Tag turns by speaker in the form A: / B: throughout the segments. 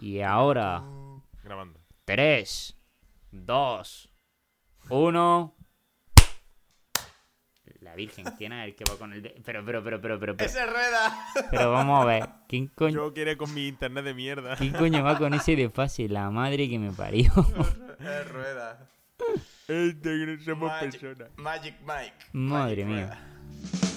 A: Y ahora,
B: Grabando.
A: 3, 2, 1. La Virgen, ¿quién es el que va con el de... Pero, pero, pero, pero, pero, pero,
C: ¡Ese rueda!
A: pero vamos a ver. ¿Quién coño,
B: Yo quiere con mi internet de mierda.
A: ¿Quién coño va con ese de fácil? La madre que me parió.
C: ¡Es rueda!
B: Este somos
C: Magic,
B: personas.
C: Magic Mike.
A: Madre
C: Magic
A: mía.
C: Rueda.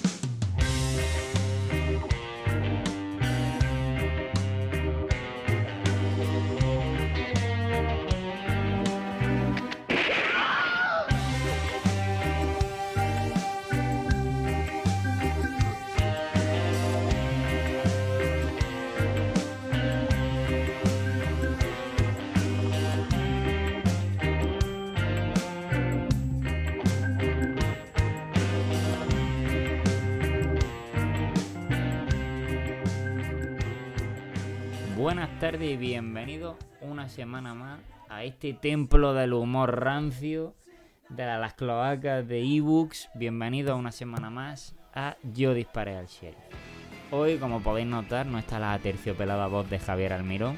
A: Buenas tardes y bienvenidos una semana más a este templo del humor rancio de la- las cloacas de ebooks. Bienvenidos una semana más a Yo disparé al sheriff. Hoy, como podéis notar, no está la aterciopelada voz de Javier Almirón.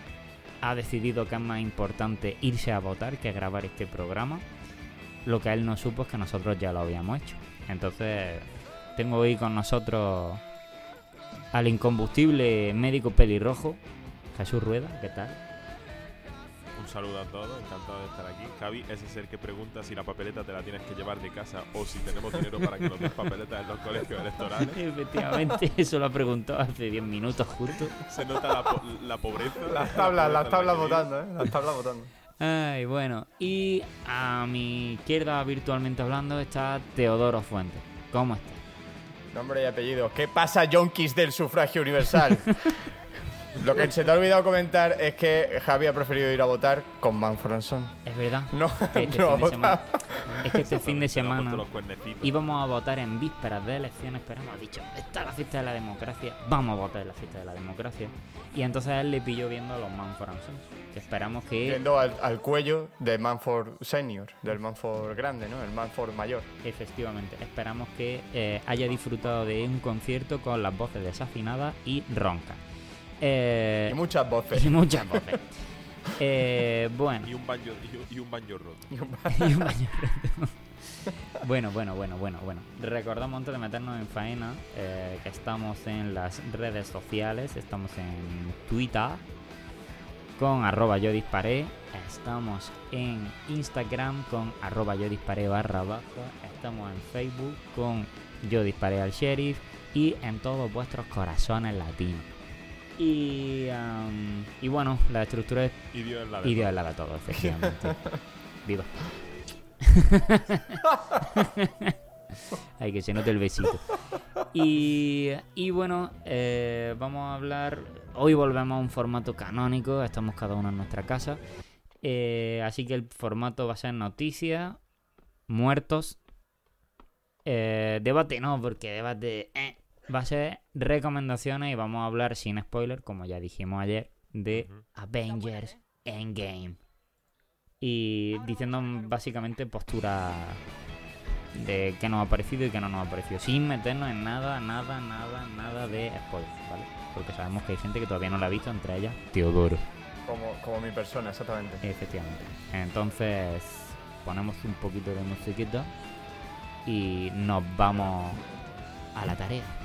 A: Ha decidido que es más importante irse a votar que grabar este programa. Lo que él no supo es que nosotros ya lo habíamos hecho. Entonces, tengo hoy con nosotros al incombustible médico pelirrojo, Jesús Rueda, ¿qué tal?
B: Un saludo a todos, encantado de estar aquí. Javi, ese es el que pregunta si la papeleta te la tienes que llevar de casa o si tenemos dinero para que nos den papeletas en los colegios electorales.
A: Efectivamente, eso lo ha preguntado hace 10 minutos justo.
B: Se nota la, po- la pobreza.
C: Las
B: la
C: tablas,
B: pobreza
C: las tablas
B: la
C: votando, ¿eh? Las tablas votando.
A: Ay, bueno, y a mi izquierda, virtualmente hablando, está Teodoro Fuentes. ¿Cómo está?
C: Nombre y apellido. ¿Qué pasa, yonkis del sufragio universal? Lo que se te ha olvidado comentar es que Javi ha preferido ir a votar con Manfred Son.
A: Es verdad.
C: No,
A: este
C: no ha votado.
A: es que este fin de semana íbamos a votar en vísperas de elecciones, pero hemos dicho, está la fiesta de la democracia, vamos a votar en la fiesta de la democracia. Y entonces a él le pilló viendo a los que esperamos que
C: Yendo al, al cuello de Manford Senior, del Manford grande, ¿no? El Manford mayor.
A: Efectivamente, esperamos que eh, haya disfrutado de un concierto con las voces desafinadas y roncas. Eh,
C: Y muchas voces.
A: y muchas voces. Eh, bueno,
B: Y un banjo, y un- y un banjo roto.
A: y un baño roto. Bueno, bueno, bueno, bueno, bueno. Recordamos antes de meternos en faena eh, que estamos en las redes sociales, estamos en Twitter con arroba yo disparé, estamos en Instagram con arroba yo disparé barra baja, estamos en Facebook con yo disparé al sheriff y en todos vuestros corazones latinos. Y, y bueno, la estructura es
B: Y Dios la
A: al lado de todo, efectivamente. Viva. Ay, que se note el besito. Y, y bueno, eh, vamos a hablar. Hoy volvemos a un formato canónico. Estamos cada uno en nuestra casa. Eh, así que el formato va a ser noticias, muertos. eh, debate no, porque debate eh, va a ser recomendaciones y vamos a hablar sin spoiler, como ya dijimos ayer, de. Avengers Endgame. Y diciendo básicamente postura de qué nos ha parecido y qué no nos ha parecido. Sin meternos en nada, nada, nada, nada de spoiler, ¿vale? Porque sabemos que hay gente que todavía no la ha visto, entre ellas Teodoro.
C: Como, como mi persona, exactamente.
A: Efectivamente. Entonces, ponemos un poquito de musiquita y nos vamos a la tarea.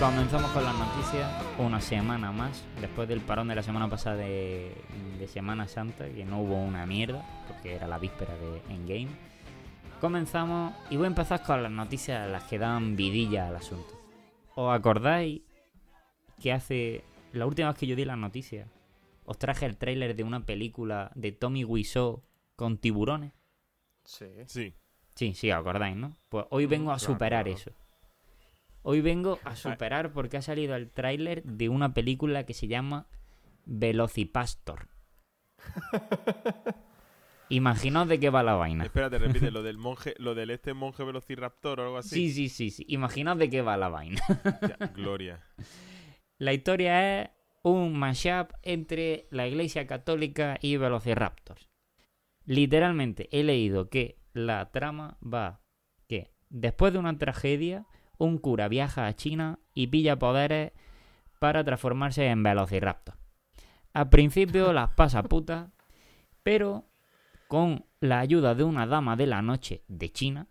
A: comenzamos con las noticias. Una semana más, después del parón de la semana pasada de, de Semana Santa, que no hubo una mierda, porque era la víspera de Endgame. Comenzamos y voy a empezar con las noticias las que dan vidilla al asunto. ¿Os acordáis que hace. La última vez que yo di las noticias, os traje el tráiler de una película de Tommy Wiseau con tiburones?
C: Sí.
B: Sí.
A: Sí, sí, os acordáis, ¿no? Pues hoy vengo a
B: claro,
A: superar
B: claro.
A: eso. Hoy vengo a superar porque ha salido el tráiler de una película que se llama Velocipastor. Imaginaos de qué va la vaina.
B: Espérate, repite, lo del monje, lo del este monje velociraptor o algo así.
A: Sí, sí, sí, sí. Imaginaos de qué va la vaina.
B: Ya, gloria.
A: La historia es un mashup entre la Iglesia Católica y Velociraptors. Literalmente he leído que la trama va que después de una tragedia, un cura viaja a China y pilla poderes para transformarse en Velociraptor. Al principio las pasa puta, pero con la ayuda de una dama de la noche de China,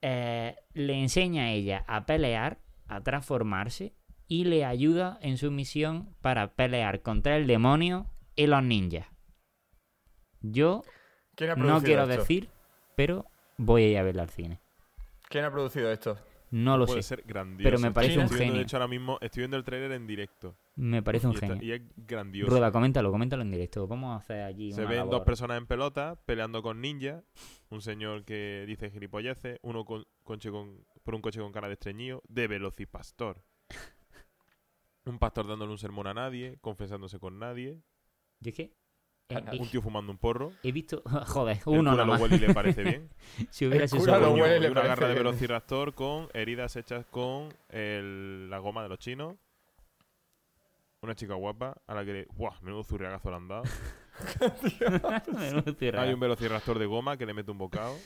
A: eh, le enseña a ella a pelear, a transformarse y le ayuda en su misión para pelear contra el demonio y los ninjas. Yo
C: ¿Quién ha
A: no quiero
C: esto?
A: decir, pero voy a ir a verla al cine.
C: ¿Quién ha producido esto?
A: No lo
B: Puede
A: sé,
B: ser grandioso.
A: pero me parece
C: un
B: Estoy viendo,
A: genio.
B: De hecho, ahora mismo estoy viendo el trailer en directo.
A: me parece un
B: y, está-
A: genio.
B: y es grandioso.
A: Rueda, coméntalo, coméntalo en directo. Vamos a hacer allí
B: Se
A: una
B: ven
A: labor.
B: dos personas en pelota peleando con ninjas. Un señor que dice gilipolleces. Uno con, coche con- por un coche con cara de estreñido. De velocipastor. Un pastor dándole un sermón a nadie. Confesándose con nadie.
A: Yo es
B: Un tío fumando un porro.
A: he visto... Joder,
B: El
A: uno
B: cura
A: nada
B: lo
A: más.
B: huele y le parece bien.
A: Si hubiera
C: El
A: sido solo
C: lo huele y le
B: una garra de velociraptor con heridas hechas con el- la goma de los chinos. Una chica guapa a la que le... ¡Buah! Menudo zurriagazo le han dado. Hay un velociraptor de goma que le mete un bocado.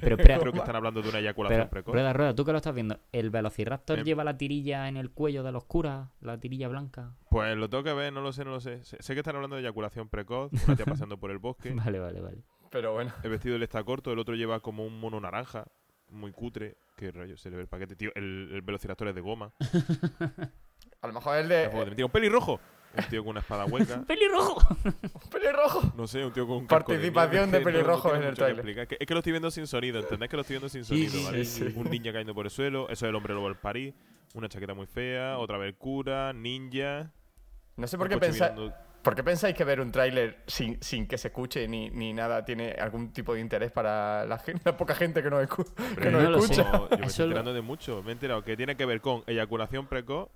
A: Pero espera,
B: Creo que están hablando de una eyaculación
A: pero,
B: precoz.
A: rueda, rueda, tú que lo estás viendo, ¿el Velociraptor lleva la tirilla en el cuello de los curas? ¿La tirilla blanca?
B: Pues lo tengo que ver, no lo sé, no lo sé. Sé, sé que están hablando de eyaculación precoz, una tía pasando por el bosque.
A: Vale, vale, vale.
C: Pero bueno.
B: El vestido le está corto, el otro lleva como un mono naranja, muy cutre. Qué rollo, se le ve el paquete, tío. El, el velociraptor es de goma.
C: A lo mejor el
B: Joder,
C: de.
B: tira un pelirrojo. Un tío con una espada hueca.
A: ¡Pelirrojo!
C: ¡Pelirrojo!
B: No sé, un tío con un
C: Participación de
B: no- no tiene
C: en el
B: explicar. Es que, es que lo estoy viendo sin sonido, ¿entendés? Que lo estoy viendo sin sonido,
A: sí,
B: ¿vale?
C: sí, sí.
B: Un ninja cayendo por el suelo, eso es el hombre lobo del París. Una chaqueta muy fea, otra vez cura, ninja.
C: No sé por qué,
B: mirando-
C: ¿por qué pensáis que ver un tráiler sin, sin que se escuche ni, ni nada tiene algún tipo de interés para la, gente, la poca gente que nos, escu- que
A: no lo sé.
C: escucha?
B: No, yo me estoy enterando de mucho. Me he enterado que tiene que ver con eyaculación precoz,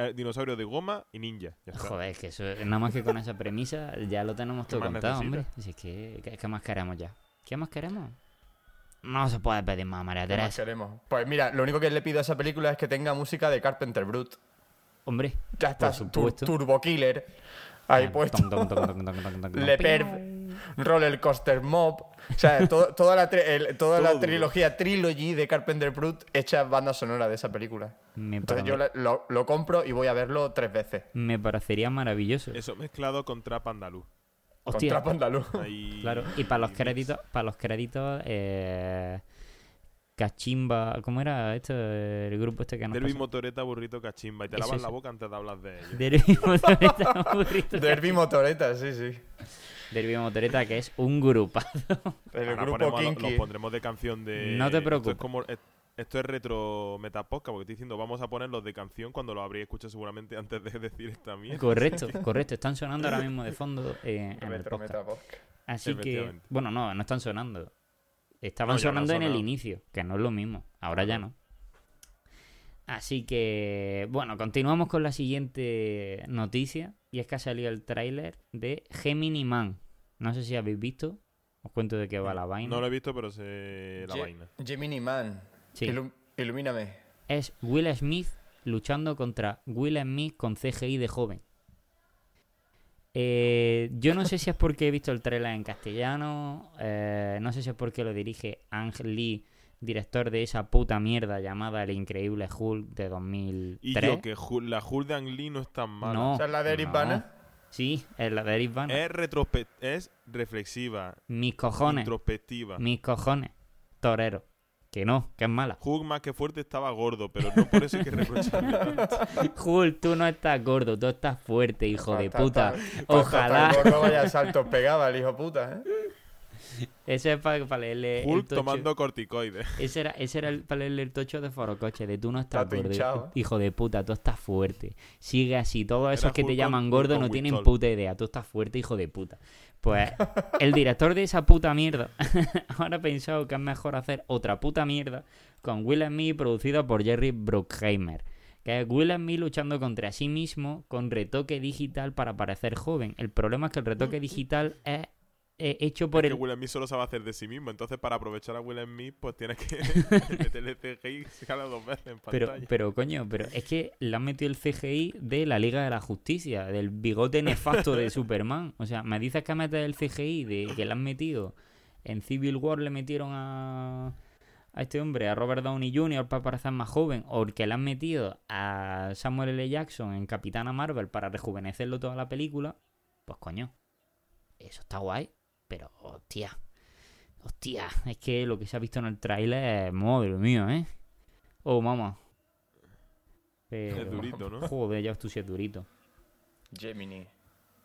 B: eh, dinosaurio de goma y ninja.
A: Joder, es que eso, nada más que con esa premisa ya lo tenemos todo contado,
B: necesita?
A: hombre. Así que, ¿qué, más queremos ya? ¿Qué más queremos? No se puede pedir más, María
C: ¿Qué más queremos? Pues mira, lo único que le pido a esa película es que tenga música de Carpenter Brut.
A: Hombre,
C: ya está, Turbo Killer. Ahí puesto. Le perv Roller Coaster Mob. O sea, to- toda, la, tri- el- toda la
B: Todo.
C: trilogía Trilogy de Carpenter Brute hecha banda sonora de esa película.
A: Me,
C: Entonces yo lo, lo compro y voy a verlo tres veces.
A: me parecería maravilloso.
B: Eso mezclado con trap andaluz.
A: Hostia,
C: Con Trap andaluz.
B: Ahí-
A: claro. Y para los créditos, para los créditos, eh, Cachimba, ¿cómo era esto? El grupo este que nos
B: Derby
A: pasó?
B: Motoreta, burrito, cachimba. Y te
A: Eso,
B: lavas
A: eso.
B: la boca antes de hablar de ellos.
A: Derby Motoreta, burrito,
C: Derby Motoreta, sí, sí.
A: Derby Motoreta, que es un grupo.
C: El
B: Ahora
C: grupo
B: ponemos a lo-
C: Kinky.
B: Los pondremos de canción de.
A: No te
B: Esto
A: preocupes.
B: es, como, es- esto es retro metaposca, porque estoy diciendo, vamos a ponerlos de canción cuando lo habréis escuchado seguramente antes de decir esta mierda.
A: correcto, correcto. Están sonando ahora mismo de fondo eh, en el
C: Retro
A: podcast.
C: Metapodcast.
A: Así que, bueno, no, no están sonando. Estaban
B: No, no
A: sonando en el inicio, que no es lo mismo. Ahora ya no. Así que, bueno, continuamos con la siguiente noticia. Y es que ha salido el tráiler de Gemini Man. No sé si habéis visto. Os cuento de qué va la vaina.
B: No lo he visto, pero sé la
C: Ge-
B: vaina.
C: Gemini Man.
A: Sí.
C: Ilum- ilumíname.
A: Es Will Smith luchando contra Will Smith con CGI de joven. Eh, yo no sé si es porque he visto el trailer en castellano, eh, no sé si es porque lo dirige Ang Lee, director de esa puta mierda llamada El Increíble Hulk de 2003.
B: Y yo, que la Hulk de Ang Lee no es tan mala.
A: No.
C: ¿Esa es la de Eric
A: no.
C: Bana?
A: Sí, es la de Eric Bana.
B: Es, retrospe- es reflexiva,
A: Mis cojones,
B: introspectiva.
A: mis cojones, torero. Que no, que es mala.
B: Hulk más que fuerte estaba gordo, pero no por eso hay que reprocharle tanto.
A: Hulk, tú no estás gordo, tú estás fuerte, hijo de
C: Ta- ta-
A: puta.
C: ta- ta-
A: Ojalá.
C: gordo vaya saltos pegaba el hijo puta, ¿eh?
A: Ese es para, leerle. el tocho.
B: tomando corticoides.
A: Ese era, ese era el, para leerle el tocho de Forocoche, de tú no estás
C: Está
A: gordo. Hijo de puta, tú estás fuerte. Sigue así. Todos esos
B: Era
A: que te llaman
B: con-
A: gordo
B: con
A: no tienen puta idea. Tú estás fuerte, hijo de puta. Pues el director de esa puta mierda ahora ha pensado que es mejor hacer otra puta mierda con Will Smith producida por Jerry Bruckheimer. Que es Will Smith luchando contra sí mismo con retoque digital para parecer joven. El problema es que el retoque digital es eh, hecho por
B: Es
A: el...
B: que Will Smith solo sabe hacer de sí mismo. Entonces, para aprovechar a Will Smith, pues tienes que meterle CGI dos veces en
A: Pero, pero, coño, pero es que le han metido el CGI de la Liga de la Justicia, del bigote nefasto de Superman. O sea, me dices que metes el CGI de que le han metido en Civil War, le metieron a, a este hombre, a Robert Downey Jr. para parecer más joven, o que le han metido a Samuel L. Jackson en Capitana Marvel para rejuvenecerlo toda la película. Pues coño, eso está guay, pero hostia. Hostia, es que lo que se ha visto en el tráiler es madre mía, ¿eh? Oh, mamá. Pero,
B: Es durito, ¿no?
A: Joder, ya tú sí es durito.
C: Gemini.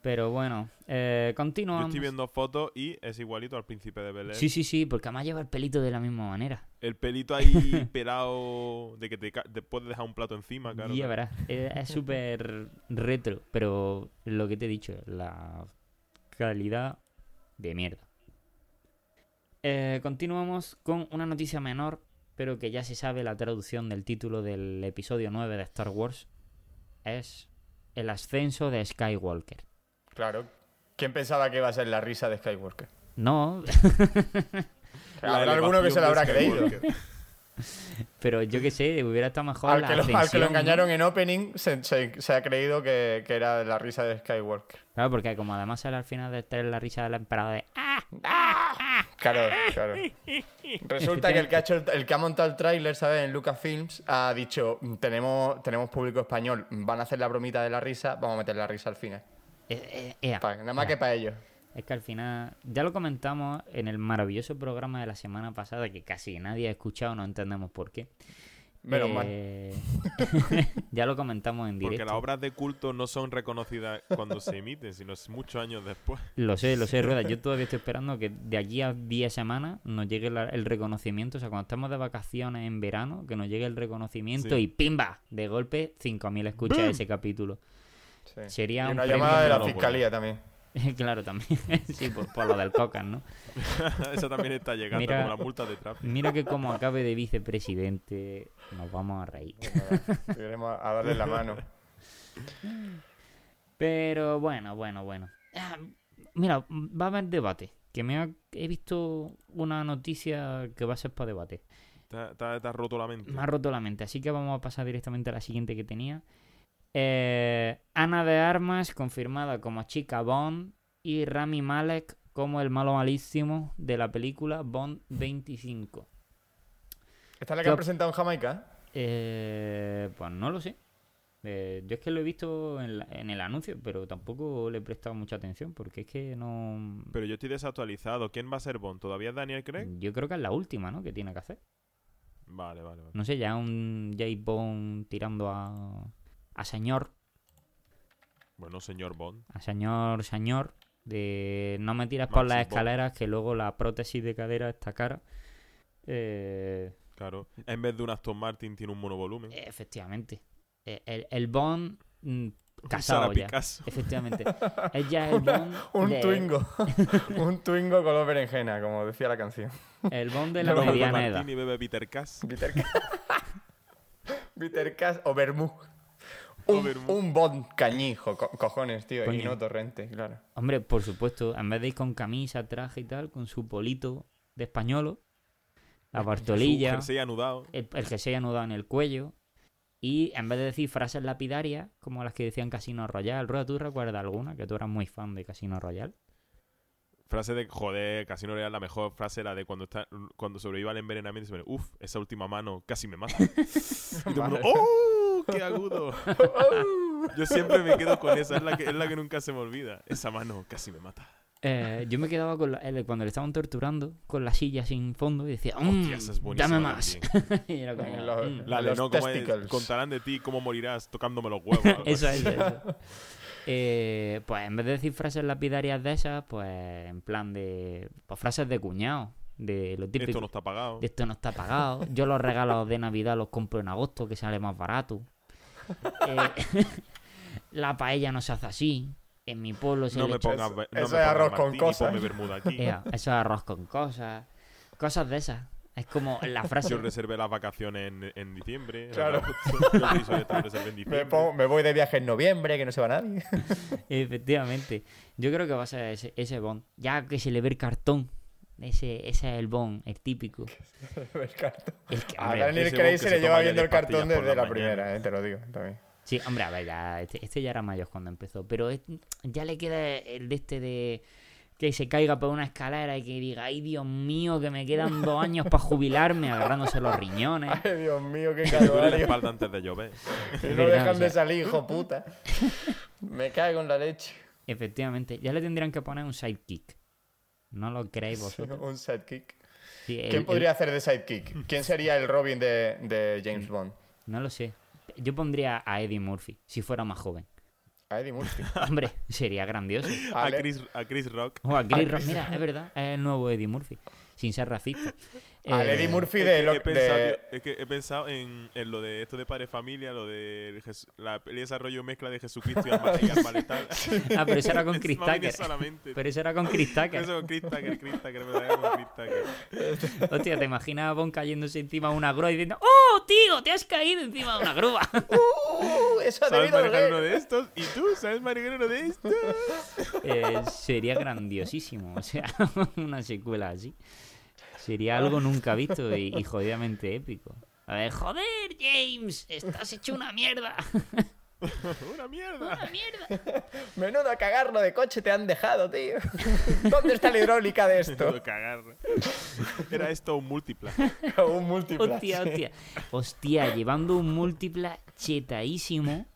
A: Pero bueno, eh,
B: Yo
A: continuamos.
B: estoy viendo fotos y es igualito al príncipe de Belén.
A: Sí, sí, sí, porque además lleva el pelito de la misma manera.
B: El pelito ahí pelado de que te, te puedes dejar un plato encima, claro.
A: ya verás, es es súper retro, pero lo que te he dicho, la calidad de mierda. Eh, continuamos con una noticia menor, pero que ya se sabe la traducción del título del episodio 9 de Star Wars. Es el ascenso de Skywalker.
C: Claro. ¿Quién pensaba que iba a ser la risa de Skywalker?
A: No,
B: La
C: Habrá alguno que se lo
B: elevación
C: habrá creído.
A: Pero yo que sé, hubiera estado mejor
C: Al
A: la
C: que, lo, al que lo engañaron en opening se, se- se ha creído que, que era la risa de Skywalker.
A: Claro, porque como además sale al final de tener la risa del emperador de ¡Ah!
C: Claro, claro. Resulta que el que ha, hecho el, que ha montado el tráiler, ¿sabes? En Lucasfilms ha dicho, tenemos, tenemos público español, van a hacer la bromita de la risa, vamos a meter la risa al final.
A: Eh, eh, ea.
C: Pa- nada más que para ellos.
A: Es que al final, ya lo comentamos en el maravilloso programa de la semana pasada, que casi nadie ha escuchado, no entendemos por qué.
C: Menos mal.
A: Eh, ya lo comentamos en
B: Porque
A: directo.
B: las obras de culto no son reconocidas cuando se emiten, sino es muchos años después.
A: Lo sé, lo sé, Rueda. Yo todavía estoy esperando que de aquí a 10 semanas nos llegue la- el reconocimiento. O sea, cuando estamos de vacaciones en verano, que nos llegue el reconocimiento
B: Sí.
A: y ¡pimba! De golpe, 5.000 escuchas de ese capítulo.
C: Sí.
A: Sería
C: Y
A: un
C: una llamada de la fiscalía también.
A: claro, también. sí, por, por lo del cocas, ¿no?
B: Eso también está llegando,
A: Mira-
B: como las multas de tráfico.
A: Mira que como acabe de vicepresidente, nos vamos a reír.
C: Iremos a darle la mano.
A: Pero bueno, bueno, bueno. Ah, Mira, va a haber debate. Que me ha- he visto una noticia que va a ser para debate.
B: Te, te ha- te ha roto la mente.
A: Me ha roto la mente, así que vamos a pasar directamente a la siguiente que tenía. Eh, Ana de Armas confirmada como chica Bond y Rami Malek como el malo malísimo de la película Bond 25.
C: ¿Esta es la que han presentado en Jamaica?
A: Eh, pues no lo sé. Eh, yo es que lo he visto en, la- en el anuncio, pero tampoco le he prestado mucha atención porque es que no...
B: Pero yo estoy desactualizado. ¿Quién va a ser Bond? ¿Todavía es Daniel Craig?
A: Yo creo que es la última, ¿no? Que tiene que hacer.
B: Vale, vale, vale.
A: No sé, ya un J. Bond tirando a, a señor,
B: Bueno, señor Bond.
A: a señor, señor, de no me tiras por las
B: Bond.
A: escaleras que luego la prótesis de cadera está cara. Eh,
B: Claro. En vez de un Aston Martin tiene un monovolumen.
A: efectivamente. Eh, El, el Bond mm, casado ya.
B: Picasso.
A: Efectivamente. Es ya el Bond
C: Un
A: de,
C: Twingo. un Twingo color berenjena, como decía la canción.
A: El Bond de la mediana edad.
B: Martini, bebe Peter Cass.
C: Cass o Bermú. Un, un Bond cañijo, co- cojones, tío, y no torrente, claro.
A: Hombre, por supuesto, en vez de ir con camisa, traje y tal, con su polito de españolo, la Bartolilla,
B: jersey anudado.
A: el, el jersey anudado en el cuello, y en vez de decir frases lapidarias, como las que decían Casino Royale, Rueda, ¿tú recuerdas alguna? Que tú eras muy fan de Casino Royale.
B: Frase de, joder, Casino Royale, la mejor frase la de cuando está cuando sobrevive al envenenamiento y se pone, uff, esa última mano casi me mata. y todo el mundo. ¡oh! ¡Qué agudo! Yo siempre me quedo con esa, es la, que, es la que nunca se me olvida. Esa mano casi me mata.
A: Eh, yo me quedaba con la- el- cuando le estaban torturando con la silla sin fondo y decía, "Mm,
B: Hostia, esa es
A: dame más.
B: también.
A: y era como,
C: En los-
A: "Mm".
B: La de
C: Los
B: no, como es,
C: testicles.
B: contarán de ti cómo morirás tocándome los huevos.
A: Eso es, eso. Eh, pues en vez de decir frases lapidarias de esas, pues en plan de. Pues frases de cuñado. De lo típico.
B: Esto no está pagado.
A: de esto no está pagado. Yo los regalos de Navidad los compro en agosto, que sale más barato. Eh, la paella no se hace así. En mi pueblo se
B: No
A: le
B: me pongas
C: Eso-
B: no
C: eso
B: me
C: es arroz con cosas.
B: aquí.
A: Ea, eso es arroz con cosas. Cosas de esas. Es como la frase.
B: Yo reservé las vacaciones en, en diciembre.
C: Claro.
B: Yo en diciembre.
C: Me, pongo- me voy de viaje en noviembre, que no se va nadie.
A: Efectivamente. Yo creo que va a ser ese, ese Bond. Ya que se le ve el cartón. Ese, ese es el Bond, el típico.
C: El cartón.
A: El que,
C: A
A: hombre,
C: Daniel
B: ese
C: Craig se le lleva viendo el
B: 10 pastillas
C: cartón desde
B: la
C: primera, eh, te lo digo también.
A: Sí, hombre, a ver, ya, este, este ya era mayor cuando empezó. Pero es- ya le queda el de este de que se caiga por una escalera y que diga, ay Dios mío, que me quedan dos años para jubilarme, agarrándose los riñones.
C: Ay, Dios mío, qué
B: duele la espalda antes de llover.
C: No
A: verdad,
C: dejan
A: o
C: de salir, hijo puta. Me cago en la leche.
A: Efectivamente, ya le tendrían que poner un sidekick. ¿No lo creéis vosotros?
C: Un sidekick.
A: Sí, el-
C: ¿Quién
A: el-
C: podría hacer de sidekick? ¿Quién sería el Robin de, de James Bond?
A: No lo sé. Yo pondría a Eddie Murphy, si fuera más joven.
C: A Eddie Murphy.
A: Hombre, sería grandioso.
B: A Chris, a Chris Rock.
A: O a Chris Rock, mira, es verdad, es el nuevo Eddie Murphy, sin ser racista.
C: Al
A: Eh,
C: Eddie Murphy de, lo-
B: he pensado,
C: de-
B: es que he pensado en, en lo de esto de padre familia, lo de Jes- la peli de desarrollo mezcla de Jesucristo y Alma, y Alma Letal.
A: Ah, pero eso era con Chris Tucker. Pero eso era con Chris Tucker.
B: Eso con Chris Tucker, Chris Tucker, me da con Chris Tucker.
A: Hostia, ¿te imaginas a Bond cayéndose encima de una grúa y diciendo ¡Oh, tío! ¡Te has caído encima de una grúa!
C: ¡Uh! Eso ha
B: ¿Sabes manejar uno de estos? ¿Y tú? ¿Sabes manejar uno de estos?
A: Eh, sería grandiosísimo. O sea, una secuela así. Sería algo nunca visto y, y jodidamente épico. A ver, joder, James, estás hecho una mierda.
B: ¡Una mierda!
A: Una mierda.
C: Menudo cagarlo de coche te han dejado, tío. ¿Dónde está la hidráulica de esto?
B: Era esto un múltipla.
C: Un múltiple.
A: Hostia, hostia. Hostia, llevando un múltipla chetadísimo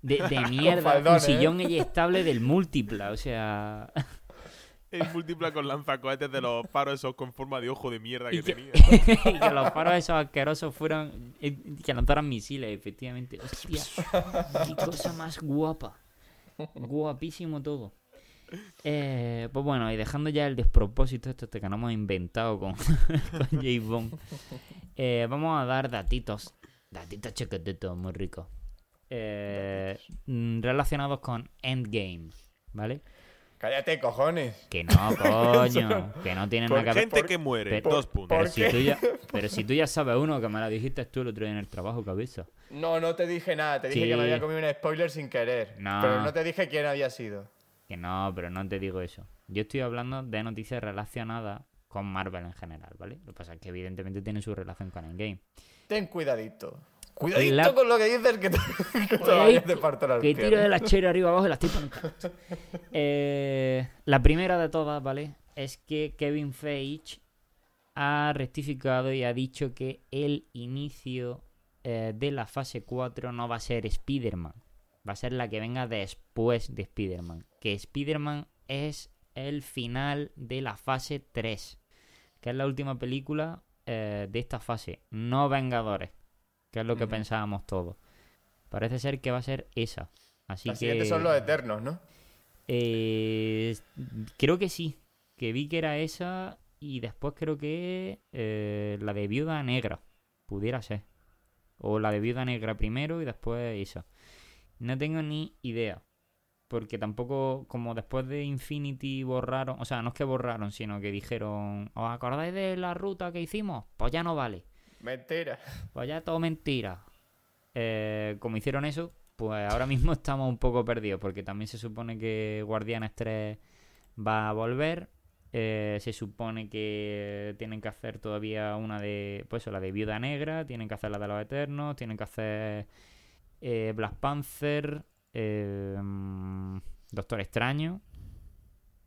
A: de, de mierda.
C: faldón,
A: un
C: ¿eh?
A: sillón eyectable del múltipla. O sea.
B: El múltipla con lanzacohetes de los paros esos con forma de ojo de mierda que
A: Y que,
B: tenía.
A: y que los paros esos asquerosos fueran. que lanzaran misiles, efectivamente. Hostia, qué cosa más guapa. Guapísimo todo. Eh, pues bueno, y dejando ya el despropósito este que nos hemos inventado con, con James Bond, eh, vamos a dar datitos. Datitos chiquititos, muy ricos. Eh, mm, relacionados con Endgame, ¿vale?
C: Cállate, cojones.
A: Que no, coño, que no tienen nada que ver.
B: Gente que muere.
A: Pero-
B: Dos puntos.
A: Pero
C: ¿Por
A: si, tú ya, pero si tú ya sabes uno, que me lo dijiste tú el otro día en el trabajo, cabeza.
C: No, no te dije nada. Te dije
A: Sí.
C: que me había comido un spoiler sin querer.
A: No.
C: Pero no te dije quién había sido.
A: Que no, pero no te digo eso. Yo estoy hablando de noticias relacionadas con Marvel en general, ¿vale? Lo que pasa es que evidentemente tiene su relación con Endgame.
C: Ten cuidadito. Cuidadito
A: La-
C: con lo que dices que te, que te de parto las
A: Que tiro de
C: piernas.
A: la chera arriba abajo y la estoy poniendo. Eh, la primera de todas, ¿vale? Es que Kevin Feige ha rectificado y ha dicho que el inicio eh, de la fase 4 no va a ser Spider-Man. Va a ser la que venga después de Spider-Man. Que Spider-Man es el final de la fase 3. Que es la última película eh, de esta fase. No Vengadores. Que es lo que pensábamos todos. Parece ser que va a ser esa. Así
C: Las
A: que.
C: siguientes son los eternos, ¿no?
A: Eh, creo que sí. Que vi que era esa. Y después creo que eh, la de Viuda Negra. Pudiera ser. O la de Viuda Negra primero y después esa. No tengo ni idea. Porque tampoco, como después de Infinity borraron, o sea, no es que borraron, sino que dijeron, ¿os acordáis de la ruta que hicimos? Pues ya no vale.
C: Mentira.
A: Pues ya todo mentira. Eh, como hicieron eso, pues ahora mismo estamos un poco perdidos, porque también se supone que Guardianes 3 va a volver. Eh, se supone que tienen que hacer todavía una de, pues eso, la de Viuda Negra, tienen que hacer la de los Eternos, tienen que hacer eh, Black Panther, eh, Doctor Extraño,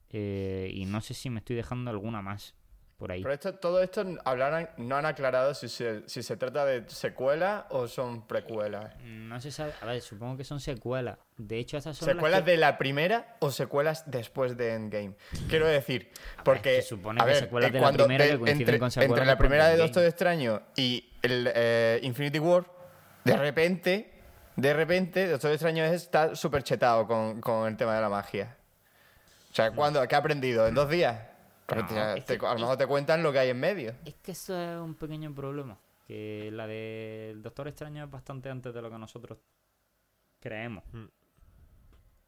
A: eh, y no sé si me estoy dejando alguna más por ahí.
C: Pero esto, todo esto no han aclarado si se, si se trata de secuela o son precuelas.
A: No se sabe, a ver, supongo que son secuelas. De hecho, esas son las
C: ¿Secuelas
A: que-
C: de la primera o secuelas después de Endgame? Quiero decir, porque.
A: se supone
C: a
A: que
C: ver,
A: secuelas de la primera
C: de-
A: que coinciden
C: entre,
A: con secuelas
C: entre la primera de. Doctor Extraño y el eh, Infinity War, de repente de repente Doctor Extraño está súper chetado con, con el tema de la magia. O sea, ¿cuándo? ¿Qué ha aprendido? ¿En dos días? Pero te- te-
A: que-
C: a lo mejor te cuentan lo que hay en medio.
A: Es que eso es un pequeño problema. Que la del Doctor Extraño es bastante antes de lo que nosotros creemos.
B: Mm.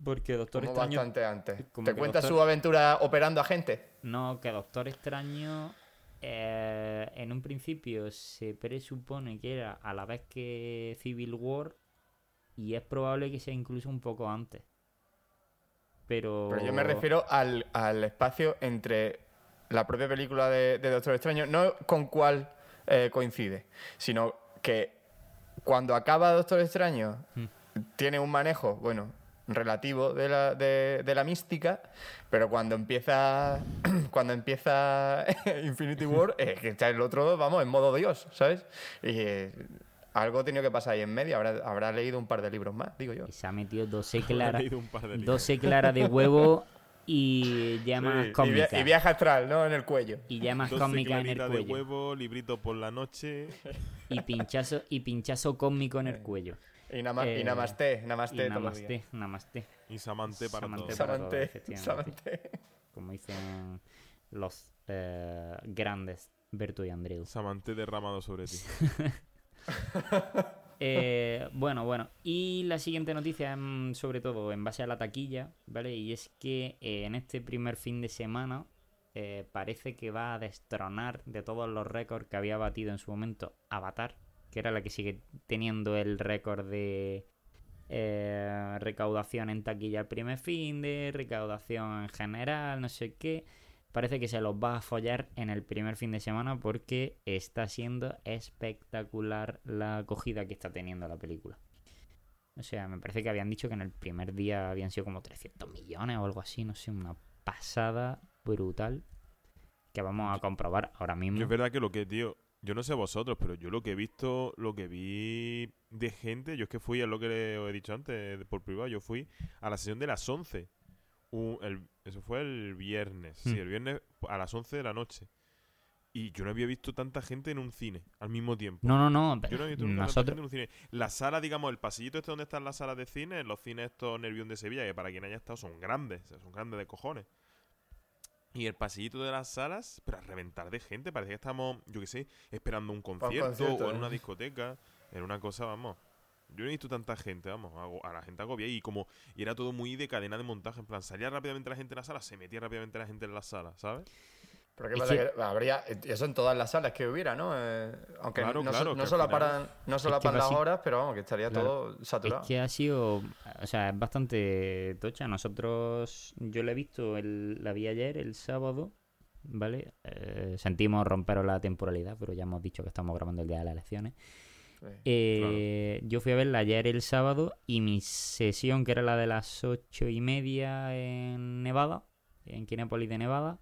A: Porque Doctor
C: Como
A: Extraño.
C: bastante antes.
A: como
C: ¿Te cuenta
A: Doctor-
C: su aventura operando a gente?
A: No, que Doctor Extraño. eh, en un principio se presupone que era a la vez que Civil War. Y es probable que sea incluso un poco antes. Pero.
C: Pero yo me refiero al, al espacio entre la propia película de, de Doctor Extraño, no con cuál eh, coincide, sino que cuando acaba Doctor Extraño
A: Hmm.
C: tiene un manejo, bueno, relativo de la, de, de la mística, pero cuando empieza cuando empieza Infinity War, es que está el otro, vamos, en modo Dios, ¿sabes? Y eh, algo ha tenido que pasar ahí en medio, habrá, habrá leído un par de libros más, digo yo.
A: Y se ha metido 12
B: He
A: claras.
B: leído un par de libros.
A: 12 claras de huevo y llamas
C: Sí, y, via- y viaje astral, ¿no? En el cuello.
A: Y llamas
B: 12
A: cómicas en el
B: claritas de
A: cuello.
B: huevo, librito por la noche.
A: Y pinchazo, y pinchazo cósmico en el cuello.
C: Y, nama-
A: Eh,
C: y namaste,
A: Y
C: namaste todos días.
A: namaste, namaste.
B: Y Samante para
A: Samante
B: todos.
A: para- todo,
C: Samante,
A: efectivamente.
C: Samante.
A: Como dicen los eh, grandes Berto y Andreu.
B: Samante derramado sobre ti.
A: Eh, bueno, bueno. Y la siguiente noticia es mm, sobre todo en base a la taquilla, ¿vale? Y es que eh, en este primer fin de semana eh, parece que va a destronar de todos los récords que había batido en su momento Avatar, que era la que sigue teniendo el récord de eh, recaudación en taquilla el primer fin de, recaudación en general, no sé qué. Parece que se los va a follar en el primer fin de semana porque está siendo espectacular la acogida que está teniendo la película. O sea, me parece que habían dicho que en el primer día habían sido como 300 millones o algo así, no sé, una pasada brutal que vamos a comprobar ahora mismo.
B: Es verdad que lo que, tío, yo no sé vosotros, pero yo lo que he visto, lo que vi de gente, yo es que fui, es lo que os he dicho antes por privado, yo fui a la sesión de las 11. Un- el- eso fue el viernes, sí,
A: Hmm.
B: el viernes a las 11 de la noche. Y yo no había visto tanta gente en un cine al mismo tiempo.
A: No, no, no,
B: Yo no he visto nunca tanta gente
A: nosotros...
B: en un cine. La sala, digamos, el pasillito este donde están las salas de cine, los cines estos Nervión de Sevilla, que para quien haya estado son grandes, o sea, son grandes de cojones. Y el pasillito de las salas, pero a reventar de gente, parecía que estamos, yo qué sé, esperando un concierto,
C: concierto,
B: o en
C: ¿eh?
B: una discoteca, en una cosa, vamos. Yo no he visto tanta gente, vamos, a la gente agobiada y como, y era todo muy de cadena de montaje, en plan, salía rápidamente la gente en la sala, se metía rápidamente la gente en la sala, ¿sabes?
C: Pero qué
A: Es
C: pasa
A: que-
C: que habría eso en todas las salas que hubiera, ¿no? Eh, aunque
B: Claro,
C: no,
B: claro,
C: no solo
B: final-
C: paran, no solo paran las horas, pero vamos, que estaría
A: Claro.
C: todo saturado.
A: Es que ha sido, o sea, es bastante tocha. Nosotros, yo la he visto, el, la vi ayer, el sábado, ¿vale? Eh, sentimos romper la temporalidad, pero ya hemos dicho que estamos grabando el día de las elecciones. Eh, Yo fui a verla ayer el sábado y mi sesión, que era la de las ocho y media en Nevada, en Kinépolis de Nevada,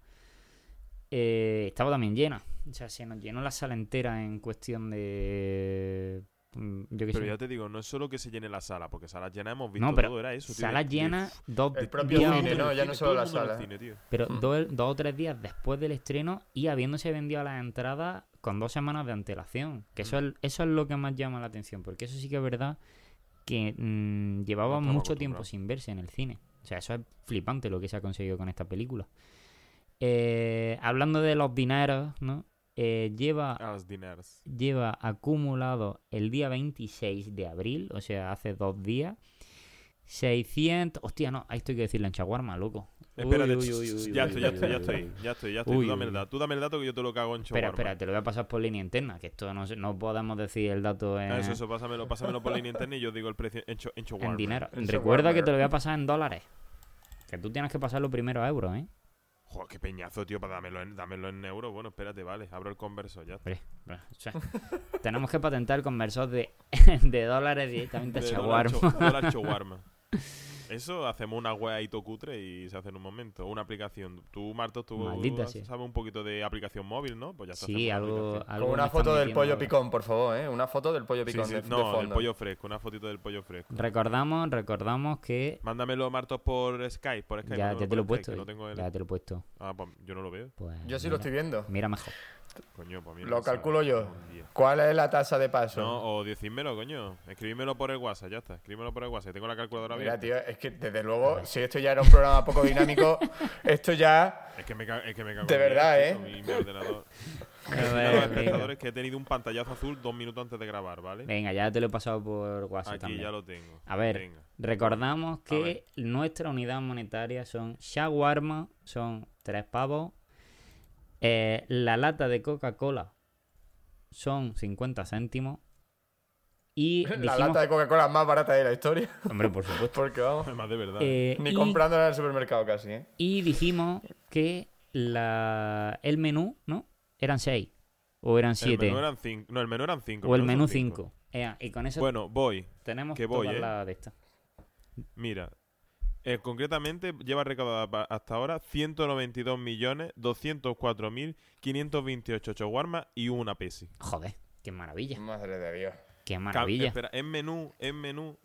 A: eh, estaba también llena. O sea, se nos llenó la sala entera en cuestión de... mm, Yo
B: Pero
A: sé.
B: ya te digo, no es solo que se llene la sala, porque salas llenas hemos visto
A: No, pero
B: todo, era eso, tío.
A: Sala
B: de- de-
A: llena, dos
C: El propio
A: días-
C: cine, ¿no? Ya solo la sala.
B: cine.
A: Pero
C: Mm.
A: dos, dos o tres días después del estreno y habiéndose vendido las entradas con dos semanas de antelación. Que eso,
B: Mm.
A: es, eso es lo que más llama la atención, porque eso sí que es verdad que mm, llevaba
B: No
A: mucho tiempo sin verse en el cine. O sea, eso es flipante lo que se ha conseguido con esta película. Eh, hablando de los dineros, ¿no? Eh, lleva, lleva acumulado el día 26 de abril, o sea, hace dos días, 600... Hostia, no, ahí estoy que decirlo en chaguarma, loco.
B: Espérate,
A: Uy, uy, uy,
B: ya estoy, ya estoy, ya estoy, ya estoy, ya estoy. Tú dame el dato, tú dame el dato que yo te lo cago en
A: Espera,
B: shawarma.
A: espera, te lo voy a pasar por línea interna, que esto no, no podemos decir el dato en,
B: Ah, Eso, eso, pásamelo, pásamelo por línea interna y yo digo el precio en, en
A: en dinero.
C: En
A: Recuerda que te lo voy a pasar en dólares. Que tú tienes que pasarlo primero a euros, ¿eh?
B: Joder, qué peñazo, tío, para dámelo en, dámelo en euros. Bueno, espérate, vale, abro el converso, ya está.
A: Hombre, bueno, o sea, tenemos que patentar conversor de, de dólares directamente a
B: De dólar
A: shawarma.
B: cho- dólar shawarma. Eso, hacemos una web ahí cutre y se hace en un momento. Una aplicación. Tú, Martos, tú
A: Maldita sea.
B: sabes un poquito de aplicación móvil, ¿no? Pues ya está.
A: Sí,
B: una
A: algo,
C: una foto del pollo
A: ahora.
C: picón, por favor, ¿eh? Una foto del pollo
B: Sí,
C: picón
B: sí,
C: de, de
B: No, del pollo fresco, una fotito del pollo fresco.
A: Recordamos, recordamos que...
B: Mándamelo, Martos, por Skype. Por Skype
A: Ya, te lo he puesto.
B: que no tengo el-
A: Ya te lo he puesto.
B: Ah, pues yo no lo veo.
A: Pues,
C: Yo sí
A: mira,
C: lo estoy viendo.
A: Mira mejor.
B: Coño, pues mira,
C: Lo calculo yo.
B: Un 10.
C: ¿Cuál es la tasa de paso?
B: No, o decídmelo, coño. Escribímelo por el WhatsApp, ya está. Escribímelo por el WhatsApp. Tengo la calculadora
C: Mira,
B: abierta.
C: tío, es que desde luego, si esto ya era un programa poco dinámico, esto ya.
B: Es que me, ca- es que me cago
C: De
B: en
C: verdad, ¿eh?
B: tío, Mi, mi ordenador. Mira, espectadores que he tenido un pantallazo azul dos minutos antes de grabar, ¿vale?
A: Venga, ya te lo he pasado por WhatsApp
B: Aquí
A: también.
B: ya lo tengo.
A: A ver,
B: Venga.
A: recordamos que
B: ver.
A: nuestra unidad monetaria son shawarma, son tres pavos. Eh, la lata de Coca-Cola son 50 céntimos. Y
C: La
A: dijimos,
C: lata de Coca-Cola más barata de la historia.
A: hombre, por supuesto.
C: Porque vamos.
B: Además, de verdad.
A: Eh,
C: Ni
A: y-
C: comprándola en el supermercado casi, ¿eh?
A: Y dijimos que la, el menú, ¿no? Eran 6. O eran
B: el
A: 7.
B: menú eran cinco. No, el menú eran cinco.
A: O el
B: menú
A: menú
B: son cinco.
A: 5. Y con eso
B: Bueno, voy.
A: tenemos
B: que voy, ¿eh?
A: las de estas.
B: Mira. Eh, concretamente lleva recaudada hasta ahora 192.204.528 shawarma y una pesi.
A: Joder, qué maravilla.
C: Madre de Dios.
A: Qué maravilla.
B: Espera, en menú, en menú,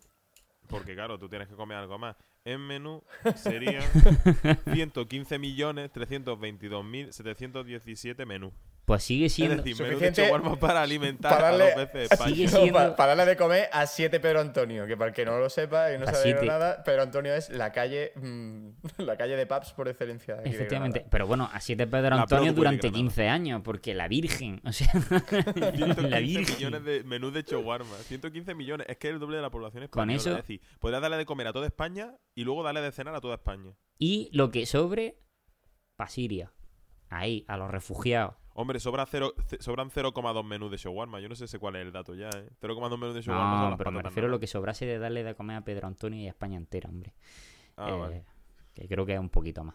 B: porque claro, tú tienes que comer algo más. En menú serían 115.322.717 menús.
A: Pues sigue
B: Es
A: siendo.
B: decir, de
C: suficiente
B: para alimentar
C: para
B: a
C: darle-
B: dos veces España.
A: Sigue siendo-
C: para darle de comer a 7 Pedro Antonio, que para el que no lo sepa y no sabe nada, Pedro Antonio es la calle mm, la calle de pubs por excelencia. de aquí de
A: Efectivamente. Pero bueno, así de Pedro
B: La
A: Antonio
B: de
A: durante
B: Granada.
A: 15 años, porque la Virgen, o sea, la
B: 115
A: Virgen.
B: millones de menús de shawarma. 115 millones. Es que es el doble de la población
A: Con
B: española.
A: eso-
B: Es decir, podrías darle de comer a toda España y luego darle de cenar a toda España.
A: Y lo que sobre, pa' Siria. Ahí, a los refugiados.
B: Hombre, sobra cero- ce- sobran 0,2 menús de shawarma. Yo no sé cuál es el dato ya, ¿eh? 0,2 menús de shawarma son
A: No,
B: las
A: pero me refiero a lo que sobrase de darle de comer a Pedro Antonio y a España entera, hombre.
B: Ah,
A: Eh,
B: vale.
A: Que creo que es un poquito más.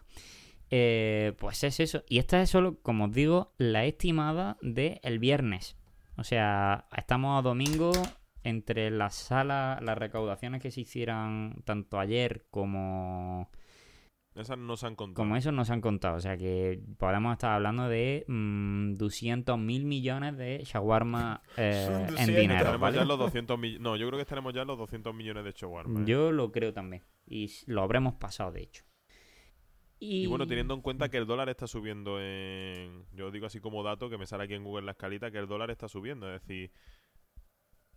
A: Eh, pues es eso. Y esta es solo, como os digo, la estimada del el viernes. O sea, estamos a domingo entre las salas, las recaudaciones que se hicieran tanto ayer como,
B: Esas no se han contado.
A: como eso nos han contado. O sea que podemos estar hablando de mm, 200 mil millones de shawarma eh, en
C: 200,
A: dinero. ¿vale?
B: ya los 200 millones. No, yo creo que estaremos ya en los 200 millones de shawarma. ¿eh?
A: Yo lo creo también. Y lo habremos pasado, de hecho.
B: Y bueno, teniendo en cuenta que el dólar está subiendo en... Yo digo así como dato, que me sale aquí en Google la escalita, que el dólar está subiendo. Es decir,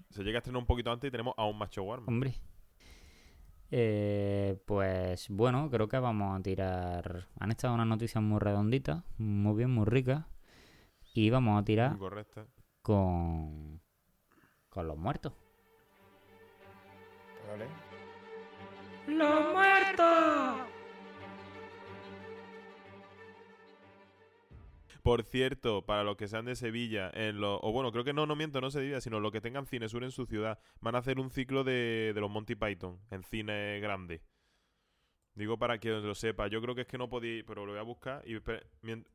B: se llega a estrenar un poquito antes y tenemos aún más shawarma.
A: Hombre. Eh, pues bueno, creo que vamos a tirar. Han estado unas noticias muy redonditas, muy bien, muy ricas. Y vamos a tirar con. con los muertos.
C: Vale.
A: ¡Los muertos!
B: Por cierto, para los que sean de Sevilla, en lo, o bueno, creo que no, no miento, no se Sevilla, sino los que tengan Cinesur en su ciudad, van a hacer un ciclo de, de los Monty Python en cine grande. Digo para que lo sepa, yo creo que es que no podía, pero lo voy a buscar y,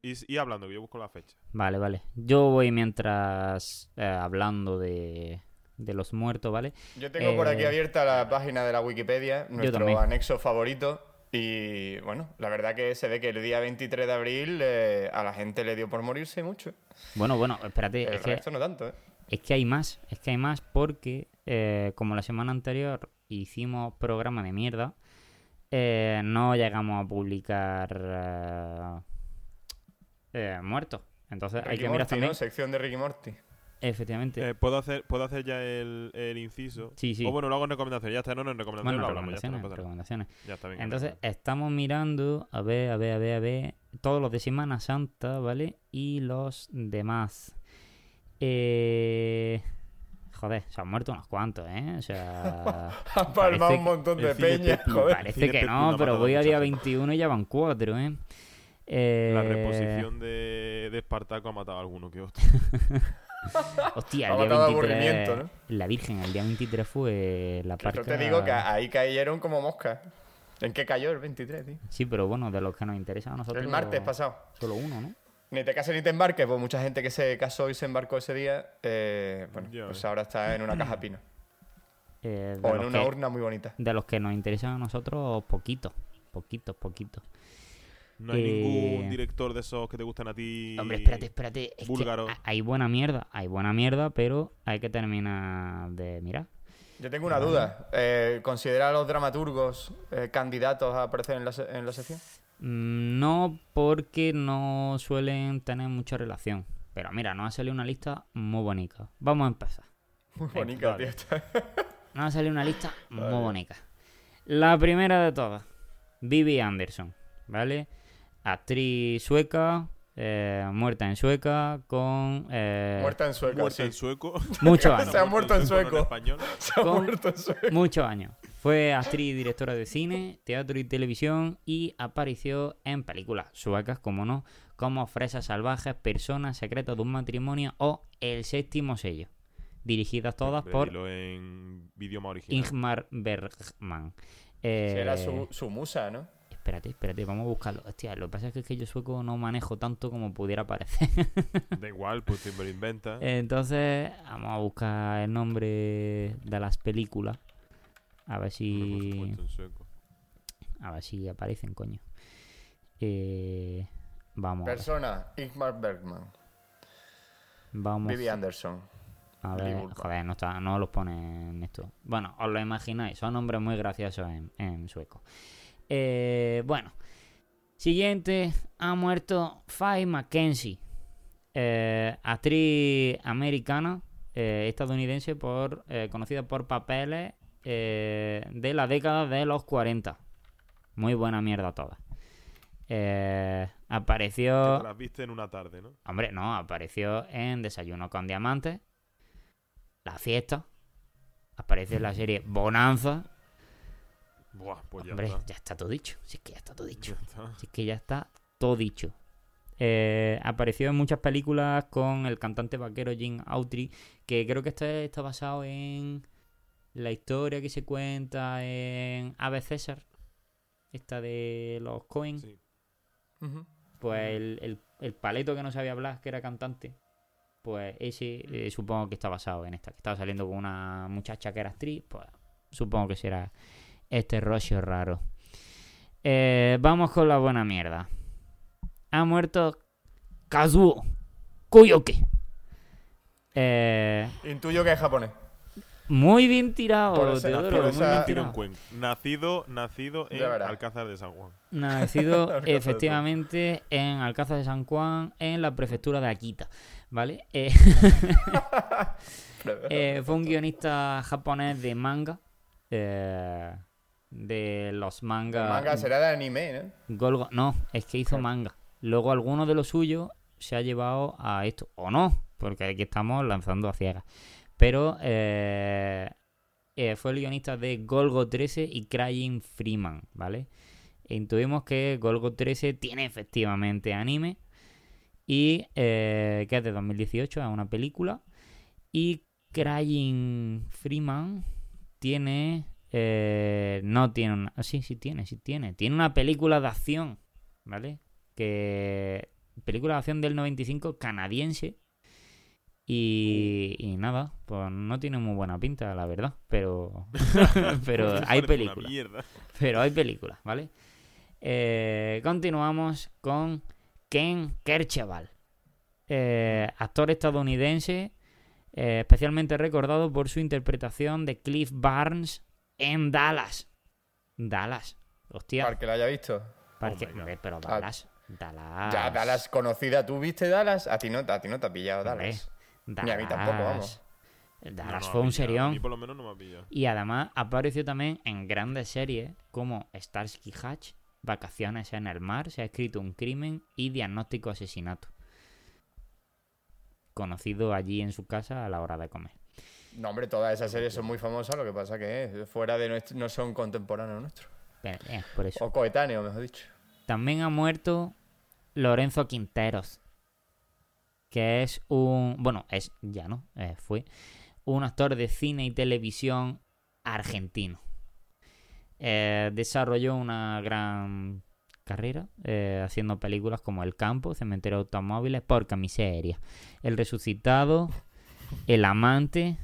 B: y, y hablando, que yo busco la fecha.
A: Vale, vale. Yo voy mientras eh, hablando de, de los muertos, ¿vale?
C: Yo tengo por aquí
A: Eh,
C: abierta la página de la Wikipedia, nuestro
A: también.
C: anexo favorito. Y bueno, la verdad que se ve que el día 23 de abril eh, a la gente le dio por morirse mucho.
A: Bueno, bueno, espérate.
C: El
A: Es que,
C: no tanto, ¿eh?
A: es que hay más. Es que hay más porque, eh, como la semana anterior hicimos programa de mierda, eh, no llegamos a publicar eh, muertos. Entonces hay
C: Ricky
A: que mirar
C: Morty,
A: también.
C: ¿no? Sección de Ricky Morty.
A: Efectivamente.
B: Eh, ¿puedo, hacer, ¿Puedo hacer ya el, el inciso?
A: Sí, sí.
B: O bueno, lo hago en recomendaciones, ya está, no, no, en recomendaciones
A: bueno,
B: lo hablamos, ya está, no
A: recomendaciones.
B: Ya está bien.
A: Entonces,
B: bien.
A: estamos mirando, a ver, a ver, a ver, a ver, todos los de Semana Santa, ¿vale? Y los demás. Eh... Joder, se han muerto unos cuantos, ¿eh? O sea...
C: Ha palmado un montón de
B: el cine
C: peña,
B: Pepsi.
C: joder.
A: Parece que
B: no
A: pero voy a día
B: gente.
A: 21 y ya van cuatro, ¿eh? Eh,
B: La reposición de, de Espartaco ha matado a alguno que otro.
A: Hostia,
C: Ha
A: el día
C: matado
A: 23...
C: aburrimiento, ¿no?
A: La Virgen, el día 23 fue la
C: Que
A: parca...
C: Yo te digo que ahí cayeron como moscas. ¿En qué cayó el 23, tío?
A: Sí, pero bueno, de los que nos interesa a nosotros...
C: El martes pasado.
A: Solo uno, ¿no?
C: Ni te cases ni te embarques, pues mucha gente que se casó y se embarcó ese día, eh, bueno, pues
B: ves.
C: ahora está en una caja pino.
A: Eh,
C: O en una
A: que-
C: urna muy bonita.
A: De los que nos interesan a nosotros, poquitos. Poquitos, poquitos.
B: No hay
A: Eh,
B: ningún director de esos que te gustan a ti.
A: Hombre, espérate, espérate. Es
B: búlgaro.
A: hay buena mierda, hay buena mierda, pero hay que terminar de mirar.
C: Yo tengo una duda. Eh, ¿Considera a los dramaturgos eh, candidatos a aparecer en la, en la sección?
A: Mm, No porque no suelen tener mucha relación. Pero mira, nos ha salido una lista muy bonita. Vamos a empezar.
C: Muy bonita, tío.
A: Nos ha salido una lista muy bonita. La primera de todas, Vivi Anderson, ¿vale? Actriz sueca, eh, muerta en sueca, con eh,
C: Muerta en sueco.
B: Muerta
C: sí.
B: en sueco.
A: muchos
C: Se
A: años.
C: ha muerto en sueco.
B: español.
C: Se ha muerto en sueco.
A: Muchos años. Fue actriz y directora de cine, teatro y televisión y apareció en películas suecas, como no, como Fresas Salvajes, Personas, Secretos de un Matrimonio o El Séptimo Sello. Dirigidas todas por
B: en.
A: Ingmar Bergman. Eh,
C: Era su, su musa, ¿no?
A: Espérate, espérate, vamos a buscarlo. Hostia, lo que pasa es que, es que yo sueco no manejo tanto como pudiera parecer.
B: Da igual, pues te me lo inventa.
A: Entonces, vamos a buscar el nombre de las películas. A ver si. A ver si aparecen, coño. Eh, vamos.
C: Persona, Ingmar Bergman.
A: Vamos.
C: Vivi Anderson.
A: A ver, joder, no, está, no los pone en esto. Bueno, os lo imagináis, son nombres muy graciosos en, en sueco. Eh, bueno, siguiente, ha muerto Faye Mackenzie, eh, actriz americana, eh, estadounidense, por, eh, conocida por papeles eh, de la década de los 40. Muy buena mierda toda. Eh, apareció...
B: te las viste en una tarde, ¿no?
A: Hombre, no, apareció en Desayuno con Diamantes, La Fiesta, apareció en la serie Bonanza.
B: Buah, pues ya
A: Hombre,
B: está.
A: ya está todo dicho. Si es que ya está todo dicho.
B: Está.
A: Si es que ya está todo dicho. Eh, apareció en muchas películas con el cantante vaquero Jim Autry, que creo que este está basado en la historia que se cuenta en Ave César, esta de los Cohen.
B: Sí.
A: Pues el, el- el paleto que no sabía hablar, que era cantante, pues ese eh, supongo que está basado en esta, que estaba saliendo con una muchacha que era actriz, pues supongo que será este rollo raro. Eh, vamos con la buena mierda. Ha muerto Kazuo Koyoke. Eh,
C: Intuyo que es japonés.
A: muy bien tirado,
C: Por esa-
A: Teodoro,
C: por
A: muy
C: esa-
A: bien
B: Nacido. Nacido, nacido en. Alcázar de San Juan.
A: Nacido efectivamente en Alcázar de San Juan, en la prefectura de Akita. ¿Vale? Eh, eh, fue un guionista japonés de manga. eh, de los
C: El
A: mangas.
C: manga será de anime, ¿no?
A: Golgo- No, es que hizo
C: Claro.
A: manga. Luego alguno de los suyos se ha llevado a esto. O no, porque aquí estamos lanzando a ciegas. Pero eh, eh, fue el guionista de Golgo 13 y Crying Freeman, ¿vale? Intuimos que Golgo 13 tiene efectivamente anime. Y y que es de 2018, es una película. Y Crying Freeman tiene... eh, no tiene una... ah, sí, sí tiene, sí tiene. Tiene una película de acción, ¿vale? Que... Película de acción del 95 canadiense. Y, y nada, pues no tiene muy buena pinta, la verdad. Pero, pero hay
B: mierda.
A: Pero hay películas, ¿vale? Eh, continuamos con Ken Kercheval, eh, actor estadounidense, eh, especialmente recordado por su interpretación de Cliff Barnes en Dallas. Dallas, hostia.
C: Para que lo haya visto.
A: parque-
B: Oh
A: hombre, pero Dallas. Dallas.
C: Ya, Dallas conocida. ¿Tú viste Dallas? A ti no, a ti no te ha pillado
A: Hombre,
C: Dallas.
A: Dallas.
C: Ni a mí tampoco, vamos.
A: Dallas
B: No, no,
A: fue un serión.
B: mí por lo menos no me ha pillado.
A: Y además apareció también en grandes series como Starsky Hatch, Vacaciones en el Mar, Se ha escrito un crimen y Diagnóstico asesinato. Conocido allí en su casa a la hora de comer.
C: No, hombre, todas esas series son muy famosas. Lo que pasa que es, fuera de nuestro, no son contemporáneos nuestros.
A: Pero, eh, por eso.
C: O coetáneos, mejor dicho.
A: También ha muerto Lorenzo Quinteros, que es un... Bueno, es ya no, eh, fue un actor de cine y televisión argentino. Eh, desarrolló una gran carrera eh, haciendo películas como El Campo, Cementerio de Automóviles, Porca Miseria, El Resucitado, El Amante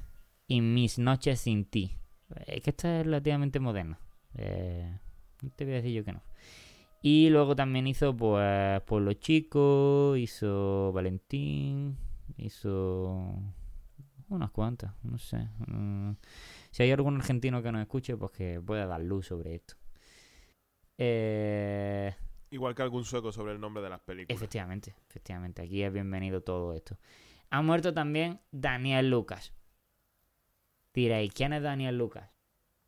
A: y Mis Noches Sin Ti. Es que esta es relativamente moderna. Eh, no te voy a decir yo que no. Y luego también hizo, pues, Pueblo Chico, hizo Valentín, hizo unas cuantas, no sé. Mm, si hay algún argentino que nos escuche, pues que pueda dar luz sobre esto. Eh,
B: Igual que algún sueco sobre el nombre de las películas.
A: Efectivamente, efectivamente. Aquí es bienvenido todo esto. Ha muerto también Daniel Lucas. Diréis, ¿quién es Daniel Lucas?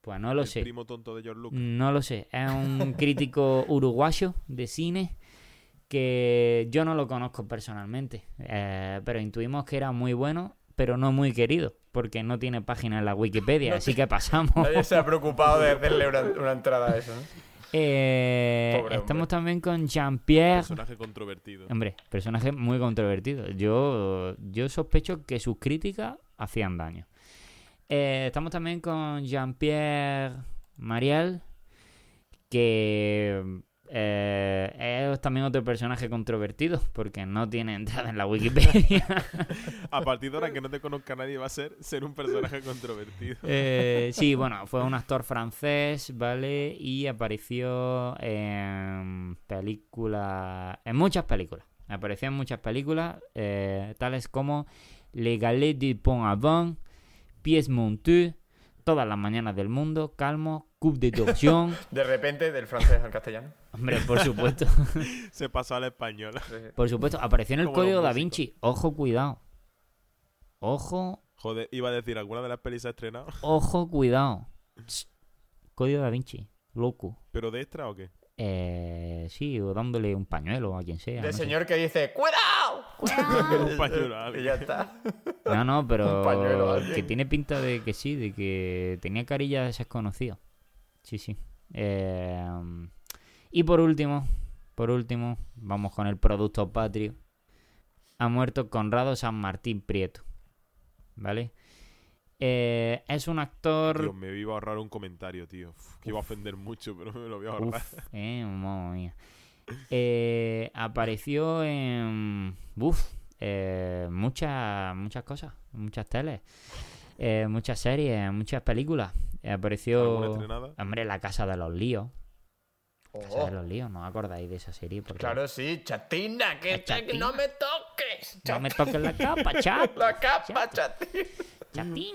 A: Pues no lo
B: el
A: sé.
B: primo tonto de George Lucas.
A: No lo sé. Es un crítico uruguayo de cine que yo no lo conozco personalmente. eh, pero intuimos que era muy bueno, pero no muy querido. Porque no tiene página en la Wikipedia.
C: No
A: así que pasamos.
C: Nadie se ha preocupado de hacerle una, una entrada a eso, ¿no?
A: Eh, estamos
C: hombre.
A: también con Jean-Pierre.
B: Personaje controvertido.
A: Hombre, personaje muy controvertido. Yo, yo sospecho que sus críticas hacían daño. Eh, estamos también con Jean-Pierre Mariel, que eh, es también otro personaje controvertido, porque no tiene entrada en la Wikipedia.
B: A partir de ahora que no te conozca nadie va a ser ser un personaje controvertido.
A: Eh, sí, bueno, fue un actor francés, ¿vale? Y apareció en películas, en muchas películas. Apareció en muchas películas, eh, tales como Les Galets du Pont Avant, Pies Montus, Todas las mañanas del mundo, Calmo, Coupe de Torsion.
C: De repente, del francés al castellano.
A: Hombre, por supuesto.
B: Se pasó al español.
A: Por supuesto, apareció en el
B: Como
A: código da. Vinci. Ojo, cuidado. Ojo,
B: Joder, iba a decir, ¿alguna de las pelis se ha estrenado?
A: ojo, cuidado. Código da Vinci. Loco.
B: ¿Pero de extra o qué?
A: Eh, sí, o dándole un pañuelo a quien sea.
C: Del
A: no sé.
C: señor que dice, ¡cuidado!
B: Un pañuelo a
C: Y
B: alguien.
C: ya está.
A: No, no, pero
C: Un pañuelo a alguien.
A: que tiene pinta de que sí, de que tenía carilla de desconocido. Sí, sí. Eh, y por último, por último, vamos con el producto patrio. Ha muerto Conrado San Martín Prieto. ¿Vale? Eh, es un actor...
B: Tío, me iba a ahorrar un comentario, tío. Uf, que iba a ofender mucho, pero me lo voy a ahorrar.
A: Uf, eh, mamma mía. Eh, apareció en. Uf, eh, muchas, muchas cosas, muchas teles, eh, muchas series, muchas películas. Eh,
B: ¿Alguna
A: apareció. Hombre, La Casa de los Líos. Casa de los Líos, ¿no os acordáis de esa serie? Porque
C: claro, sí, chatina, que,
A: chatina.
C: no me toques.
A: No me toques la capa, chat.
C: La capa, chatín.
A: Chatín.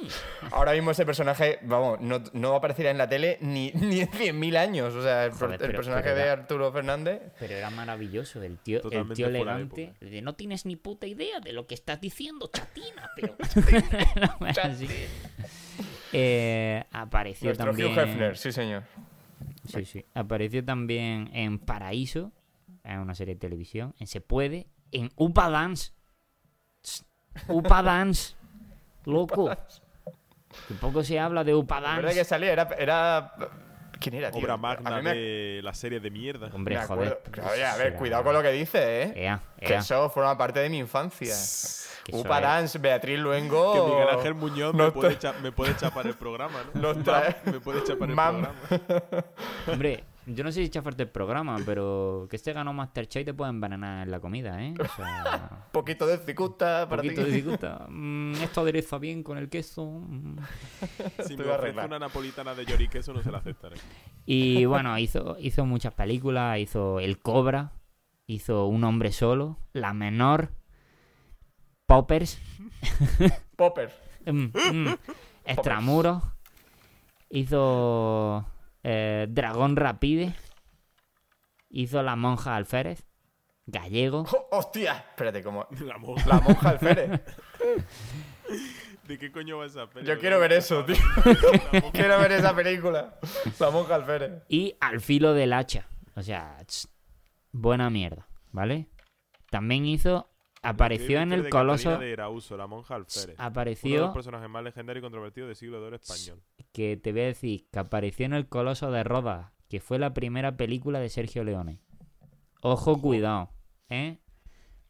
C: Ahora mismo ese personaje, vamos, no, no aparecerá en la tele ni, ni en 100.000 años. O sea, el,
A: Joder,
C: el
A: pero-
C: personaje
A: pero
C: de
A: era-
C: Arturo Fernández.
A: Pero era maravilloso, el tío, el tío elegante. de, no tienes ni puta idea de lo que estás diciendo, chatina, pero. Así. Eh, apareció
C: Nuestro
A: también.
C: Hugh Hefner, sí, señor.
A: Sí, sí. Apareció también en Paraíso, en una serie de televisión, en Se Puede, en Upa Dance. Upa Dance. Loco. Que poco se habla de Upa
C: La verdad
A: Dance.
C: que salía, era. era... ¿Quién era, tío?
B: Obra magna
C: me-
B: de la serie de mierda.
A: Hombre,
C: me
A: joder.
C: Oye, a ver, cuidado con lo que dices, ¿eh?
A: Ea,
C: Que
A: ea,
C: eso forma parte de mi infancia.
A: que eso
C: Upa
A: es-
C: Dance, Beatriz Luengo.
B: Que Miguel Ángel Muñoz me puede,
C: está-
B: echa- me puede chapar el programa, ¿no?
C: Nos
B: Mam,
C: trae-
B: Me puede chapar el
C: Mam.
B: programa.
A: Hombre, yo no sé si chafarte el programa, pero que este ganó Masterchef y te puede envenenar en la comida, ¿eh? O sea,
C: poquito de cicuta
A: un
C: para
A: poquito
C: ti.
A: de dificultad. Mm, esto adereza bien con el queso. mm.
B: Si me ofrece una napolitana de lloriqueso no se la aceptaré.
A: Y bueno, hizo, hizo muchas películas, hizo El Cobra, hizo Un Hombre Solo, La Menor, Poppers,
C: Popper.
A: mm, mm, Extramuros, hizo eh, Dragón Rapide, hizo La Monja Alférez, Gallego,
C: Oh, ¡Hostia! Espérate, como.
B: La monja.
C: La monja alférez.
B: ¿De qué coño va esa peli?
C: Yo quiero ver eso, tío. quiero ver esa película. La monja alférez.
A: y Al Filo del Hacha. O sea, tss, buena mierda, ¿vale? También hizo, apareció en el
B: de
A: Coloso,
B: de Erauso, la monja alférez. Uno de
A: apareció...
B: los personajes más legendarios y controvertidos del siglo de oro español.
A: que te voy a decir que apareció en El Coloso de Rodas, que fue la primera película de Sergio Leone. Ojo, cuidado, ¿eh?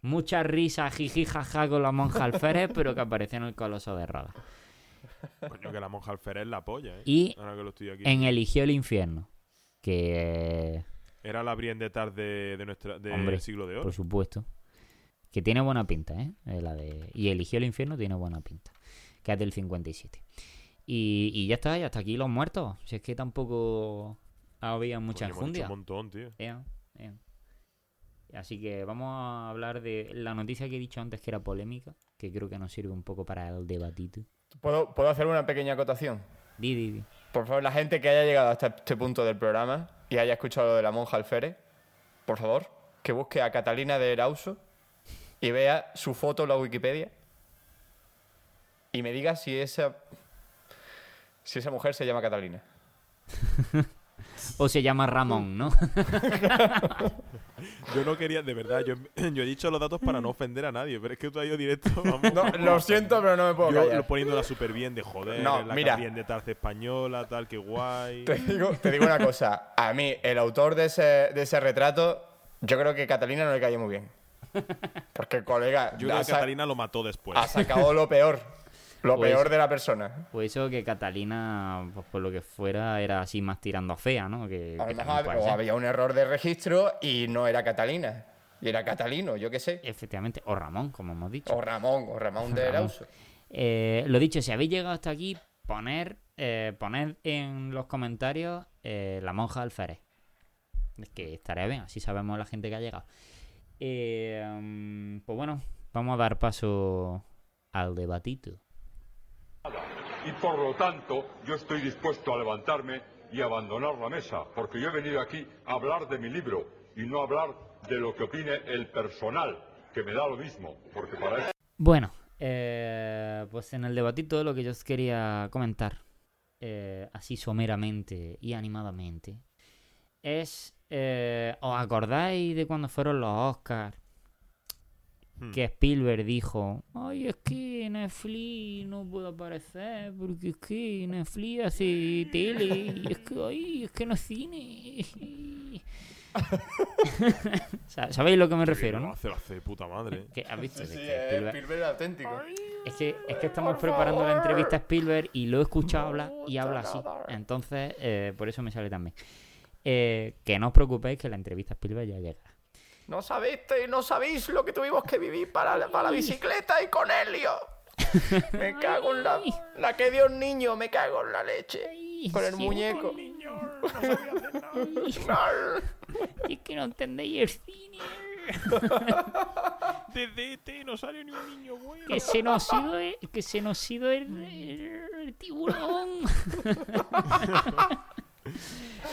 A: Mucha risa, jiji, jaja con la monja alférez, pero que apareció en El Coloso de Rodas.
B: Coño, que la monja alférez la polla, ¿eh?
A: Y
B: Ahora que lo estoy aquí.
A: en Eligió el infierno, que,
B: Era la Brienne tarde de nuestra, del siglo de oro.
A: por supuesto, que tiene buena pinta, ¿eh? Eh, La de... Y Eligió el infierno tiene buena pinta, que es del 57. Y, y ya está, ya hasta aquí los muertos. Si es que tampoco había mucha enjundia.
B: un montón, tío.
A: Ea, ea. Así que vamos a hablar de la noticia que he dicho antes que era polémica, que creo que nos sirve un poco para el debatito.
C: ¿Puedo, ¿Puedo hacer una pequeña acotación?
A: Di, di, di.
C: Por favor, la gente que haya llegado hasta este punto del programa y haya escuchado lo de la monja alférez, por favor, que busque a Catalina de Erauso y vea su foto en la Wikipedia y me diga si esa, si esa mujer se llama Catalina.
A: O se llama Ramón, ¿no?
B: Yo no quería, de verdad, yo, yo he dicho los datos para no ofender a nadie, pero es que tú has ido directo. Vamos,
C: No, lo siento, pero no me puedo
B: yo
C: callar.
B: poniéndola súper bien de joder,
C: No,
B: la
C: mira.
B: bien de tarce española, tal, que guay.
C: Te digo, te digo una cosa. A mí, el autor de ese, de ese retrato, yo creo que Catalina no le cayó muy bien. Porque, colega,
B: Yo creo que Catalina lo mató después.
C: ha sacado lo peor. Lo
A: Pues-
C: peor de la persona.
A: Pues eso que Catalina, pues por lo que fuera, era así más tirando a fea, ¿no? Que,
C: A lo mejor
A: puede
C: o
A: ser.
C: había un error de registro y no era Catalina. Y era Catalino, yo qué sé.
A: Efectivamente, o Ramón, como hemos dicho.
C: O Ramón, o Ramón de. Erauso.
A: Eh, lo dicho, si habéis llegado hasta aquí, poner, eh, poned en los comentarios eh, la monja alférez. Es que estaría bien, así sabemos la gente que ha llegado. Eh, pues bueno, vamos a dar paso al debatito.
D: Y por lo tanto, yo estoy dispuesto a levantarme y abandonar la mesa, porque yo he venido aquí a hablar de mi libro y no a hablar de lo que opine el personal, que me da lo mismo, porque para eso...
A: Bueno, eh, pues en el debatito lo que yo os quería comentar, eh, así someramente y animadamente, es, eh, ¿os acordáis de cuando fueron los Oscars?
B: Hmm.
A: Que Spielberg dijo, ay, es que Netflix no puede aparecer, porque es que Netflix hace tele, y es que, ay, es que no es cine. Sa- ¿Sabéis lo que me refiero, no?
B: hace, hace de puta madre.
A: Que, ¿Has visto?
C: Sí, sí,
A: que
C: es
A: Spielberg-
C: Spielberg auténtico.
A: es que, es que estamos preparando la entrevista a Spielberg y lo he escuchado hablar y habla así. Entonces, eh, por eso me sale también. Eh, que no os preocupéis que la entrevista a Spielberg ya llega.
C: No sabéis, no sabéis lo que tuvimos que vivir para, la- para la bicicleta y con Helio. Me cago en la, la que dio un niño, me cago en la leche. Con el
A: sí,
C: muñeco.
A: Es que no entendéis el cine.
B: Desde este no salió ni un niño bueno.
A: Que se nos ha ido el, que se nos ha ido el, el- el tiburón.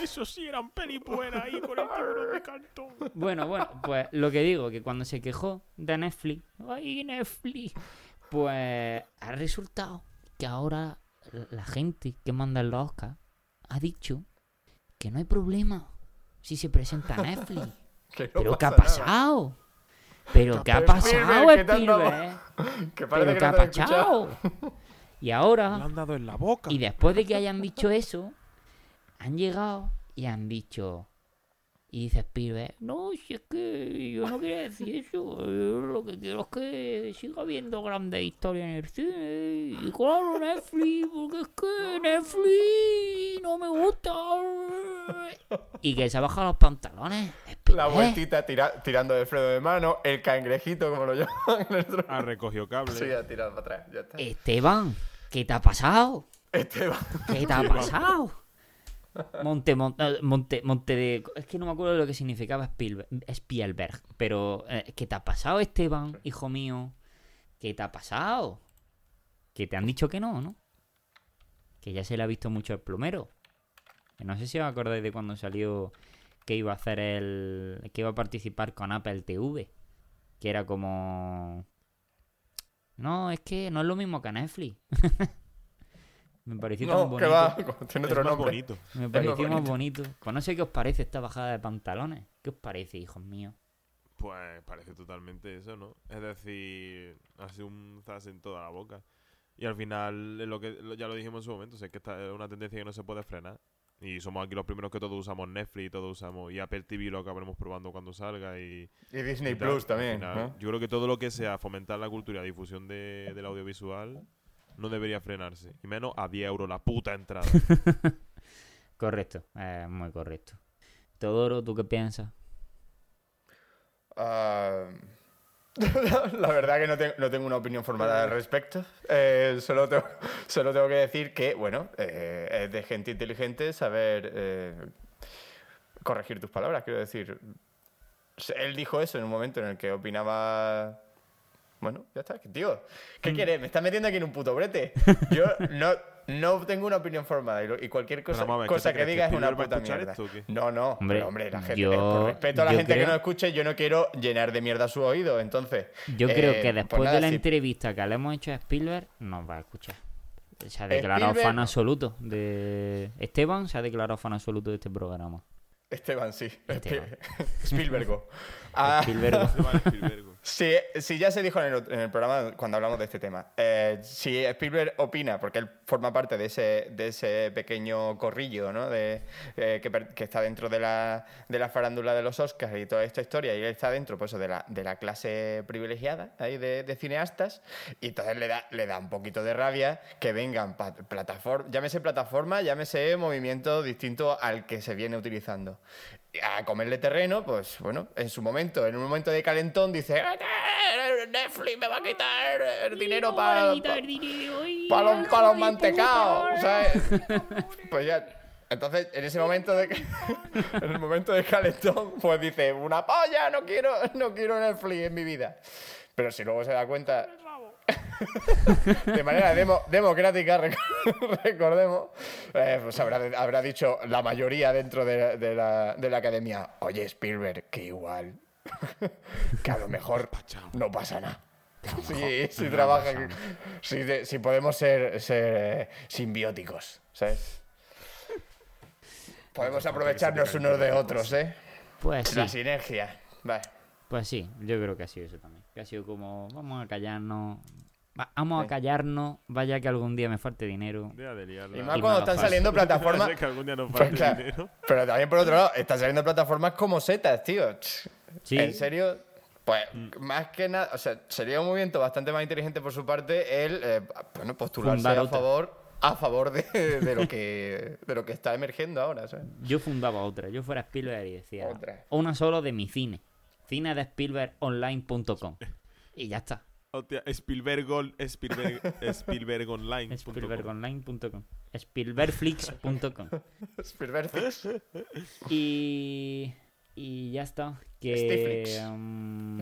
B: Eso sí eran peli buenas ahí con el tiburón de cartón.
A: Bueno, bueno, pues lo que digo, que cuando se quejó de Netflix, ¡ay, Netflix! Pues ha resultado que ahora la gente que manda en los Oscar ha dicho que no hay problema si se presenta Netflix.
C: Que no
A: ¿Pero qué ha
C: nada.
A: pasado? ¿Pero qué ha pasado,
C: Spielberg,
A: ¿Pero qué ha pasado? Y
B: Le
A: ahora,
B: han dado en la boca.
A: y después de que hayan dicho eso, han llegado y han dicho. Y dice Spielberg, no, si es que yo no quería decir eso, yo lo que quiero es que siga habiendo grandes historias en el cine. Y claro, Netflix, porque es que Netflix no me gusta. Y que se baja los pantalones.
C: La vueltita tira- tirando de freno de mano, el cangrejito, como lo llaman. el-
B: Ha recogido cable.
C: Sí, ha tirado para atrás, ya está.
A: Esteban, ¿qué te ha pasado?
C: Esteban.
A: ¿Qué te ha pasado? Monte, monte, monte, de... Es que no me acuerdo de lo que significaba Spielberg, pero eh, ¿qué te ha pasado, Esteban, hijo mío? ¿Qué te ha pasado? Que te han dicho que no, ¿no? Que ya se le ha visto mucho el plumero. No sé si os acordáis de cuando salió que iba a hacer el... que iba a participar con Apple TV. Que era como... No, es que no es lo mismo que Netflix. Me pareció tan
C: No,
A: bonito.
C: que va, tiene otro nombre.
B: bonito.
A: Me pareció más
C: bonito.
A: bonito. Pues no sé qué os parece esta bajada de pantalones. ¿Qué os parece, hijos míos?
B: Pues parece totalmente eso, ¿no? Es decir, hace un zas en toda la boca. Y al final, es lo que ya lo dijimos en su momento, es que esta es una tendencia que no se puede frenar. Y somos aquí los primeros que todos usamos Netflix, todos usamos y Apple TV lo acabaremos probando cuando salga y,
C: Y Disney
B: y.
C: Plus también.
B: final,
C: ¿no?
B: Yo creo que todo lo que sea fomentar la cultura y difusión de- del audiovisual no debería frenarse. Y menos a 10 euros la puta entrada.
A: Correcto, eh, muy correcto. Todoro, ¿tú qué piensas?
C: Ah, la verdad que no, te- no tengo una opinión formada al respecto. Eh, solo, tengo, solo tengo que decir que, bueno, eh, es de gente inteligente saber eh, corregir tus palabras. Quiero decir, él dijo eso en un momento en el que opinaba Bueno, ya está. Tío, ¿qué
A: Mm.
C: quieres? Me estás metiendo aquí en un puto brete. Yo no, no tengo una opinión formada y, lo- y cualquier cosa,
B: Pero vamos a ver, ¿qué
C: cosa que
B: crees, que
C: digas es una puta mierda.
B: esto?
C: No, no,
A: Hombre,
C: pero, hombre, la gente,
A: yo-
C: por respeto a la gente que nos escuche, yo no quiero llenar de mierda su oído, entonces...
A: Yo creo
C: eh,
A: que
C: pues
A: después
C: nada,
A: de la
C: si-
A: entrevista que le hemos hecho a Spielberg, nos va a escuchar. Se ha declarado
C: Spielberg-
A: fan absoluto de... Esteban se ha declarado fan absoluto de este programa.
C: Esteban, sí.
A: Esteban.
C: Spielbergo. Ah,
A: Spielberg.
C: Sí, sí, ya se dijo en el, en el programa cuando hablamos de este tema. Eh, si Spielberg opina, porque él forma parte de ese, pequeño corrillo ¿no? de, eh, que, está dentro de la, farándula de los Oscars y toda esta historia, y él está dentro pues, de, la, clase privilegiada ahí de, cineastas, y entonces le da, le da un poquito de rabia que vengan pa- plataforma, llámese plataforma, llámese movimiento distinto al que se viene utilizando a comerle terreno, pues bueno, en su momento, en un momento de calentón, dice "Eh, Netflix me va a quitar el dinero para los, pa los mantecados, ¿sabes? Pues ya. Entonces, en ese momento de en el momento de calentón, pues dice, una polla, no quiero, no quiero Netflix en mi vida. Pero si luego se da cuenta de manera demo- democrática, rec- recordemos, eh, pues habrá, habrá dicho la mayoría dentro de, de la, de la academia, oye Spielberg, que igual, que a lo mejor no pasa nada. Sí, si trabaja, si, de- si podemos ser, ser eh, simbióticos, ¿sabes? Podemos aprovecharnos unos de otros, ¿eh?
A: Pues sí,
C: La sinergia. Vale.
A: pues sí, yo creo que ha sido eso también. Que ha sido como, vamos a callarnos, va- vamos a callarnos, vaya que algún día me falte dinero.
B: Deja de liarla.
C: Y más
A: Y
C: cuando están
A: fácil.
C: saliendo plataformas.
B: Que algún día nos
C: Pues
B: falte
C: claro,
B: dinero.
C: pero también por otro lado, están saliendo plataformas como setas, tío.
A: Sí.
C: En serio, pues más que nada, o sea, sería un movimiento bastante más inteligente por su parte el eh, bueno, postularse
A: Fundar
C: a
A: otra.
C: favor a favor de, de lo que de lo que está emergiendo ahora, ¿sabes?
A: Yo fundaba otra, yo fuera Spielberg y decía,
C: Otra.
A: una solo de mi cine, cine de Spielbergonline.com. Y ya está,
B: Hostia, Spielberg, Spielberg, Spielberg Online.
A: Spielbergonline.com. Spielbergflix.com.
C: Spielberg Fix.
A: Y, y ya está. Que, mm,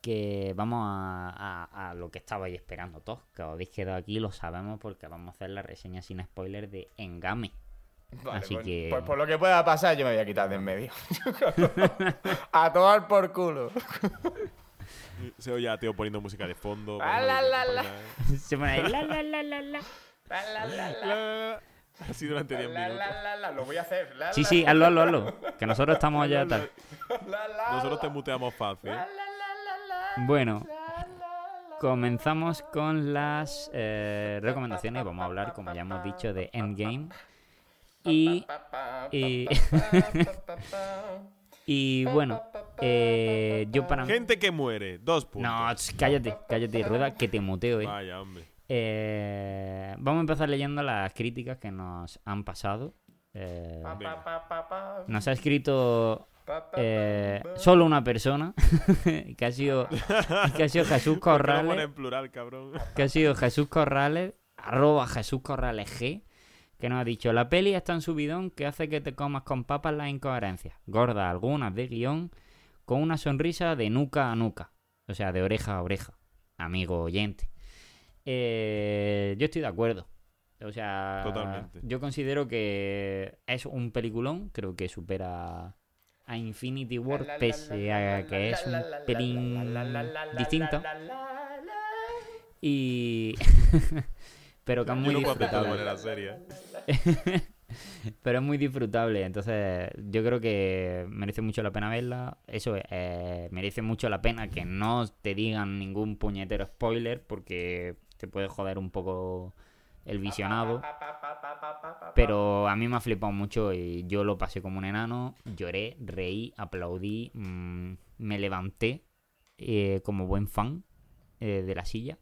A: que vamos a, a- a lo que estabais esperando todos. Que os habéis quedado aquí, lo sabemos porque vamos a hacer la reseña sin spoiler de Engame.
C: Vale,
A: Así
C: pues,
A: que-
C: pues por lo que pueda pasar, yo me voy a quitar de en medio. a tomar por culo.
B: Se oye a Teo poniendo música de fondo.
C: Ah, la, la, la.
A: Se pone ahí, la, la, la, la, la.
C: La, la, la, la.
B: la. Así durante 10
C: La,
B: minutos.
C: la, la, la, Lo voy a hacer. La,
A: Sí,
C: la,
A: sí, hazlo, hazlo, hazlo. Que nosotros estamos ya tal.
C: la, la,
B: Nosotros te muteamos fácil.
C: La, la, la, la, la.
A: Bueno, comenzamos con las eh, recomendaciones. Vamos a hablar, como ya hemos dicho, de Endgame. Y, y, y bueno, eh, yo para...
B: Gente que muere. Dos puntos.
A: No, ch, cállate, cállate, rueda, que te muteo, eh.
B: Vaya, hombre.
A: Eh, Vamos a empezar leyendo las críticas que nos han pasado. Eh, nos ha escrito eh, solo una persona, que ha sido, que ha sido Jesús
B: ¿Por qué lo pone
A: Corrales,
B: en plural, cabrón?
A: que ha sido Jesús Corrales, arroba Jesús Corrales G, que nos ha dicho, la peli es tan subidón que hace que te comas con papas las incoherencias, gordas algunas de guion, con una sonrisa de nuca a nuca, o sea, de oreja a oreja, amigo oyente. Eh, yo estoy de acuerdo. O sea,
B: Totalmente.
A: yo considero que es un peliculón, creo que supera a Infinity War, pese a que es un pelín distinto. Y... Pero que es muy disfrutable. Pero es muy disfrutable, entonces yo creo que merece mucho la pena verla. Eso eh, merece mucho la pena que no te digan ningún puñetero spoiler porque te puede joder un poco el visionado. Pero a mí me ha flipado mucho y yo lo pasé como un enano. Lloré, reí, aplaudí, mm, me levanté eh, como buen fan eh, de la silla.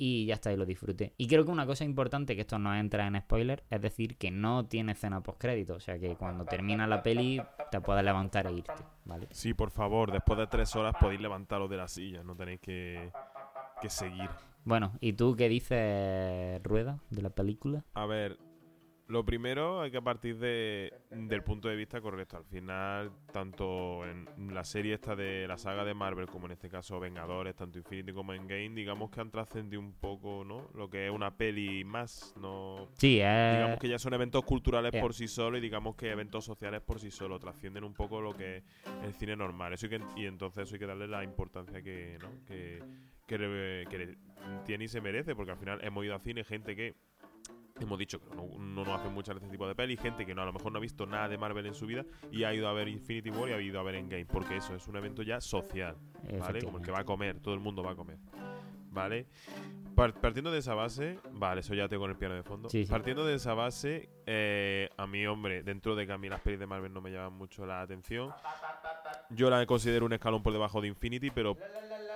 A: Y ya está, y lo disfruté. Y creo que una cosa importante, que esto no entra en spoiler, es decir, que no tiene escena post-crédito. O sea que cuando termina la peli te puedes levantar e irte, ¿vale?
B: Sí, por favor, después de tres horas podéis levantaros de la silla. No tenéis que, que seguir.
A: Bueno, ¿y tú qué dices, Rueda, de la película?
B: A ver, Lo primero hay que partir de, del punto de vista correcto. Al final, tanto en la serie esta de la saga de Marvel, como en este caso Vengadores, tanto Infinity como Endgame, digamos que han trascendido un poco, ¿no? Lo que es una peli más, no...
A: Sí, eh,
B: Digamos que ya son eventos culturales por sí solos y digamos que eventos sociales por sí solos. Trascienden un poco lo que es el cine normal. Eso hay que, y entonces eso hay que darle la importancia que, ¿no? que, que, que tiene y se merece, porque al final hemos ido a cine gente que hemos dicho que no, no nos hacen muchas de este tipo de pelis, gente que no a lo mejor no ha visto nada de Marvel en su vida y ha ido a ver Infinity War y ha ido a ver Endgame, porque eso es un evento ya social, ¿vale? Como el que va a comer, todo el mundo va a comer, ¿vale? Par- partiendo de esa base, vale, eso ya tengo en el piano de fondo.
A: Sí, sí.
B: Partiendo de esa base, eh, a mí, hombre, dentro de que a mí las pelis de Marvel no me llaman mucho la atención, yo la considero un escalón por debajo de Infinity, pero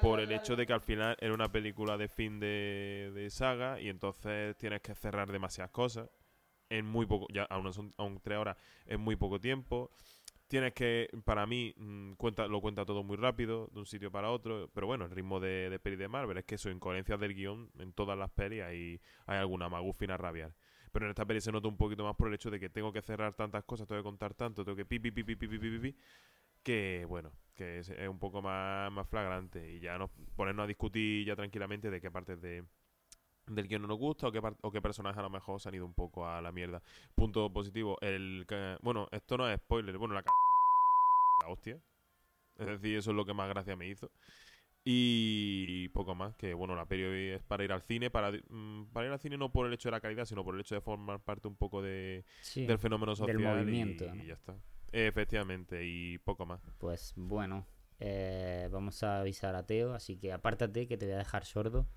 B: por el hecho de que al final era una película de fin de, saga y entonces tienes que cerrar demasiadas cosas en muy poco, ya aún son aún tres horas, en muy poco tiempo. Tienes que, para mí, mm, cuenta, lo cuenta todo muy rápido, de un sitio para otro, pero bueno, el ritmo de, de peli de Marvel es que eso, incoherencias del guion, en todas las pelis hay, hay alguna magufina a rabiar. Pero en esta peli se nota un poquito más por el hecho de que tengo que cerrar tantas cosas, tengo que contar tanto, tengo que pi, pi, pi, pi, pi, pi, pi, pi, pi, que bueno, que es, es un poco más, más flagrante y ya nos ponernos a discutir ya tranquilamente de qué partes de del guion no nos gusta o qué, o qué personajes a lo mejor se han ido un poco a la mierda. Punto positivo, el bueno, esto no es spoiler, bueno, la, ca- la hostia. Es decir, eso es lo que más gracia me hizo. Y poco más, que bueno, la peli es para ir al cine, para, mm, para ir al cine no por el hecho de la calidad, sino por el hecho de formar parte un poco de,
A: sí.
B: del fenómeno social y-
A: movimiento,
B: y,
A: ¿no?
B: ya está. Efectivamente, y poco más.
A: Pues bueno, eh, vamos a avisar a Teo, así que apártate que te voy a dejar sordo.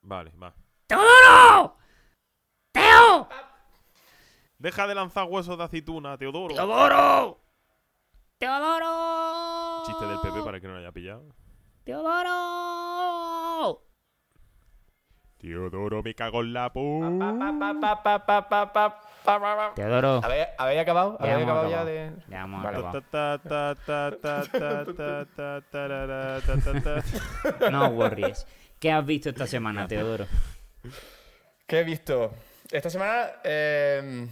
B: Vale, va.
A: ¡Teodoro! ¡Teo!
B: Deja de lanzar huesos de aceituna, Teodoro.
A: ¡Teodoro! ¡Teodoro!
B: Chiste del PP para que no lo haya pillado.
A: ¡Teodoro!
B: Teodoro, me cago en la pu.
A: Teodoro.
C: ¿Habéis, habéis acabado? ¿Habéis acabado ya
A: acabado.
C: de...?
A: Ya hemos
C: Vale.
A: acabado. No worries. ¿Qué has visto esta semana, Teodoro?
C: ¿Qué he visto? Esta semana eh,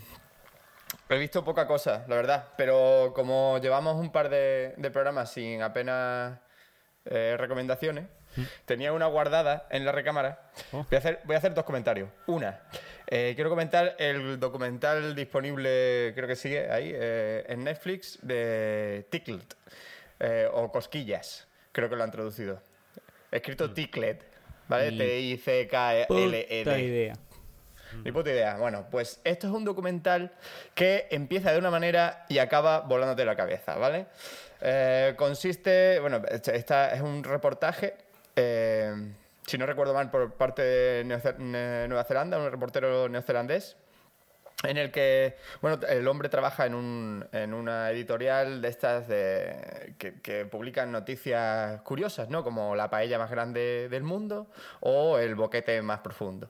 C: he visto poca cosa, la verdad. Pero como llevamos un par de, de programas sin apenas eh, recomendaciones, tenía una guardada en la recámara.
A: Oh.
C: Voy, a hacer, voy a hacer dos comentarios. Una, eh, quiero comentar el documental disponible, creo que sigue ahí, eh, en Netflix, de Tickled, eh, o Cosquillas, creo que lo han traducido. Escrito Tickled, ¿vale? T-I-C-K-L-E-D.
A: Puta idea.
C: Ni puta idea. Bueno, pues esto es un documental que empieza de una manera y acaba volándote la cabeza, ¿vale? Eh, consiste, bueno, este- esta es un reportaje, eh, si no recuerdo mal, por parte de Nueva Zelanda, un reportero neozelandés, en el que, bueno, el hombre trabaja en, un, en una editorial de estas de, que, que publican noticias curiosas, ¿no? Como la paella más grande del mundo o el boquete más profundo.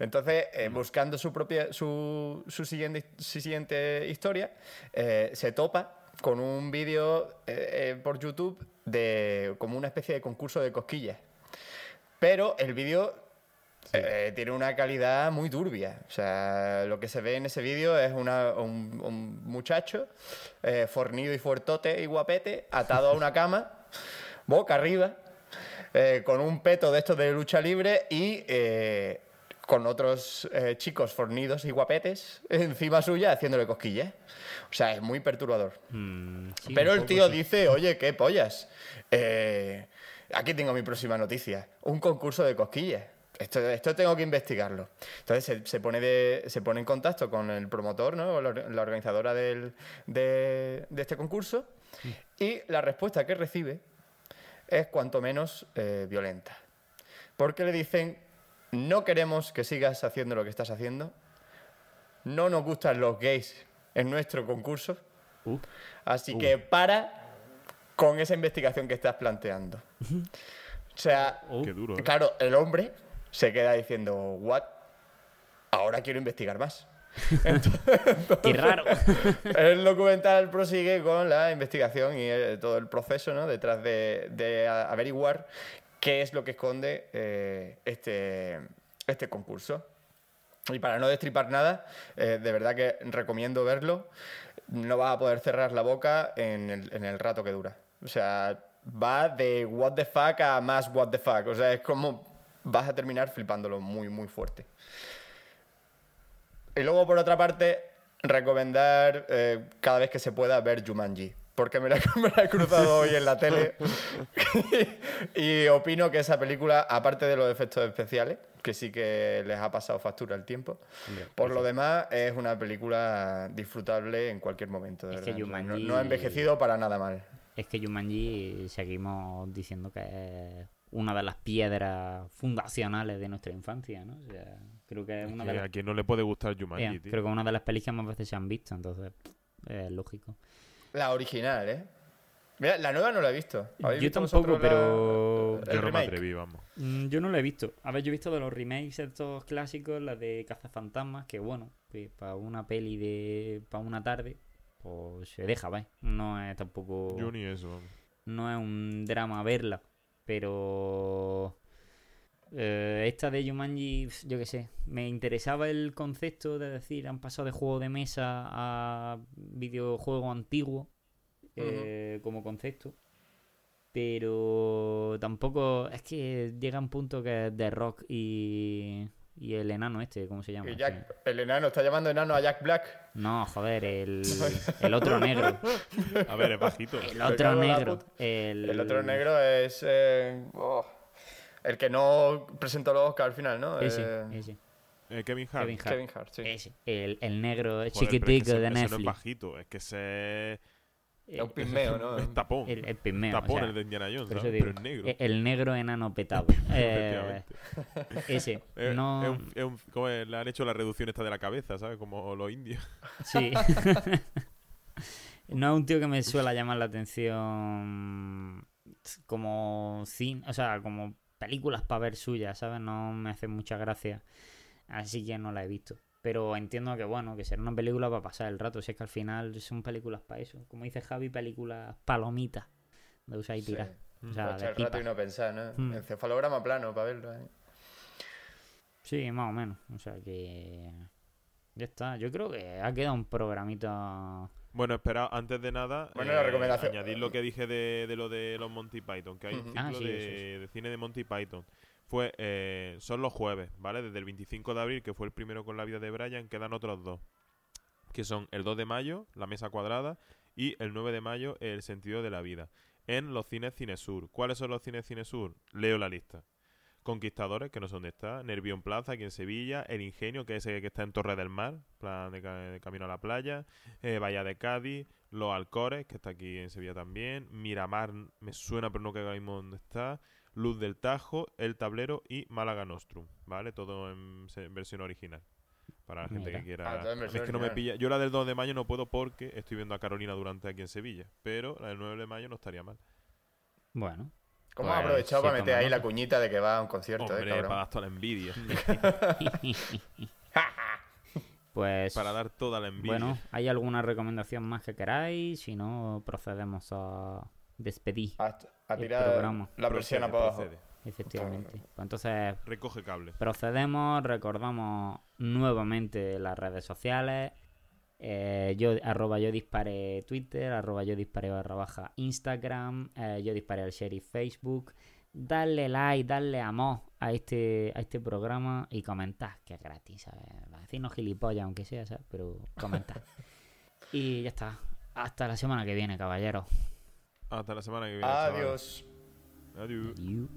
C: Entonces, eh, buscando su propia, su, su siguiente, su siguiente historia, eh, se topa con un vídeo eh, por YouTube de como una especie de concurso de cosquillas. Pero el vídeo eh, tiene una calidad muy turbia. O sea, lo que se ve en ese vídeo es una- un, un muchacho eh, fornido y fuertote y guapete, atado a una cama, boca arriba, eh, con un peto de estos de lucha libre y con otros eh, chicos fornidos y guapetes encima suya haciéndole cosquillas. O sea, es muy perturbador.
A: Mm, sí,
C: Pero el tío
A: sí.
C: dice, oye, qué pollas. Eh, aquí tengo mi próxima noticia. Un concurso de cosquillas. Esto, esto tengo que investigarlo. Entonces se, se pone de- se pone en contacto con el promotor, ¿no? la, or- la organizadora del- de, de este concurso. Y la respuesta que recibe es cuanto menos eh, violenta. Porque le dicen, no queremos que sigas haciendo lo que estás haciendo. No nos gustan los gays en nuestro concurso.
A: Uh,
C: Así que para con esa investigación que estás planteando. O sea,
A: uh,
B: duro, ¿eh?
C: claro, el hombre se queda diciendo, ¿what? Ahora quiero investigar más.
A: qué raro.
C: El documental prosigue con la investigación y todo el proceso ¿no? detrás de, averiguar qué es lo que esconde eh, este, este concurso. Y para no destripar nada, eh, de verdad que recomiendo verlo. No vas a poder cerrar la boca en el, en el rato que dura. O sea, va de what the fuck a más what the fuck. O sea, es como vas a terminar flipándolo muy, muy fuerte. Y luego, por otra parte, recomendar eh, cada vez que se pueda ver Jumanji. Porque me la, me la he cruzado hoy en la tele. y opino que esa película, aparte de los efectos especiales, que sí que les ha pasado factura el tiempo, por lo demás es una película disfrutable en cualquier momento. de
A: Es que
C: sea, no, no ha envejecido para nada mal.
A: Es que Jumanji seguimos diciendo que es una de las piedras fundacionales de nuestra infancia, ¿no? O sea, creo que es una de
B: Que
A: las,
B: a quien no le puede gustar Jumanji, tío.
A: creo que es una de las que más veces se han visto, entonces es lógico.
C: La original, ¿eh? Mira, la nueva no la he visto. ¿Habéis
A: Yo
C: visto
A: tampoco,
C: la-
A: pero-
B: Yo no me atreví, vamos.
A: Mm, Yo no lo he visto. A ver, yo he visto de los remakes estos clásicos, la de Cazafantasmas, que bueno, que para una peli de para una tarde, pues se deja, ¿ves? No es tampoco
B: Yo ni eso, vamos.
A: no es un drama verla, pero eh, esta de Jumanji, yo qué sé, me interesaba el concepto de decir, han pasado de juego de mesa a videojuego antiguo eh, como concepto. Pero tampoco es que llega un punto que es de rock y, y el enano este, ¿cómo se llama?
C: Y Jack- el enano está llamando enano a Jack Black.
A: No, joder, el, el otro negro.
B: A ver, es bajito.
A: El otro negro. El
C: otro negro es. eh, oh, el que no presentó los Oscar al final, ¿no?
A: Ese,
C: Eh,
A: ese.
B: Eh, Kevin Hart.
A: Kevin Hart.
C: Kevin Hart, sí.
A: Ese, el, el negro
B: Joder, pero es que
A: chiquitico
B: ese-
A: de
B: ese no es
A: Netflix.
B: bajito, es que ese
C: Es un pigmeo, ¿no?
B: es tapón.
A: el, el pigmeo.
B: tapón
A: o sea,
B: el de Indiana Jones,
A: digo,
B: pero es negro.
A: El negro enano petado. Eh,
B: Efectivamente.
A: ese.
B: Es-
A: no,
B: es un- es un- ¿cómo es? Le han hecho la reducción esta de la cabeza, ¿sabes? Como los indios.
A: Sí. no es un tío que me suele llamar la atención como cine, o sea, como películas para ver suyas, ¿sabes? No me hace mucha gracia. Así que no la he visto. Pero entiendo que, bueno, que será una película para pasar el rato. Si es que al final son películas para eso. Como dice Javi, películas palomitas. De usar y
C: Sí.
A: tirar. O
C: Para
A: sea, de
C: echar el rato y no pensar, ¿no?
A: Mm.
C: Encefalograma plano para verlo. ¿eh?
A: Sí, más o menos. O sea que. Ya está. Yo creo que ha quedado un programita.
B: Bueno, espera, antes de nada,
C: Bueno, la recomendación-
B: añadir lo que dije de, de lo de los Monty Python, que hay un ciclo
A: Ah, sí,
B: de,
A: eso,
B: de cine de Monty Python. Fue, eh, son los jueves, ¿vale? Desde el 25 de abril, que fue el primero con la vida de Brian, quedan otros dos, que son el 2 de mayo, La Mesa Cuadrada, y el 9 de mayo, El Sentido de la Vida, en los cines Cinesur. ¿Cuáles son los cines Cinesur? Leo la lista. Conquistadores, que no sé dónde está, Nervión Plaza, aquí en Sevilla, El Ingenio, que es ese que está en Torre del Mar, plan de, ca- de camino a la playa, eh, Bahía de Cádiz, Los Alcores, que está aquí en Sevilla también, Miramar, me suena pero no que ahora mismo dónde está, Luz del Tajo, El Tablero y Málaga Nostrum, ¿vale? Todo en, versión original. Para la gente
A: Mira.
B: que quiera...
C: Ah,
B: es que no me pilla... Yo la del 2 de mayo no puedo porque estoy viendo a Carolina Durante aquí en Sevilla, pero la del 9 de mayo no estaría mal.
A: Bueno.
C: ¿Cómo
A: Pues,
C: has aprovechado para meter ahí la cuñita de que va a un concierto,
B: Hombre,
C: eh, cabrón?
B: para dar toda la envidia.
A: pues.
B: para dar toda la envidia.
A: Bueno, ¿hay alguna recomendación más que queráis? Si no, procedemos a despedir,
C: A, a
A: El
C: tirar
A: programa.
C: la persiana para abajo.
A: efectivamente. Pues entonces,
B: Recoge cable.
A: procedemos, recordamos nuevamente las redes sociales. Eh, yo, arroba yo disparé Twitter, arroba yo disparé barra baja Instagram, eh, yo disparé al sheriff Facebook. Darle like, darle amor a este, a este programa y comentar, que es gratis, ¿sabes? Decirnos gilipollas, aunque sea, ¿sabes? Pero comentar. y ya está. Hasta la semana que viene, caballeros.
B: Hasta la semana que viene.
C: Adiós.
B: Adiós.
A: Adiós.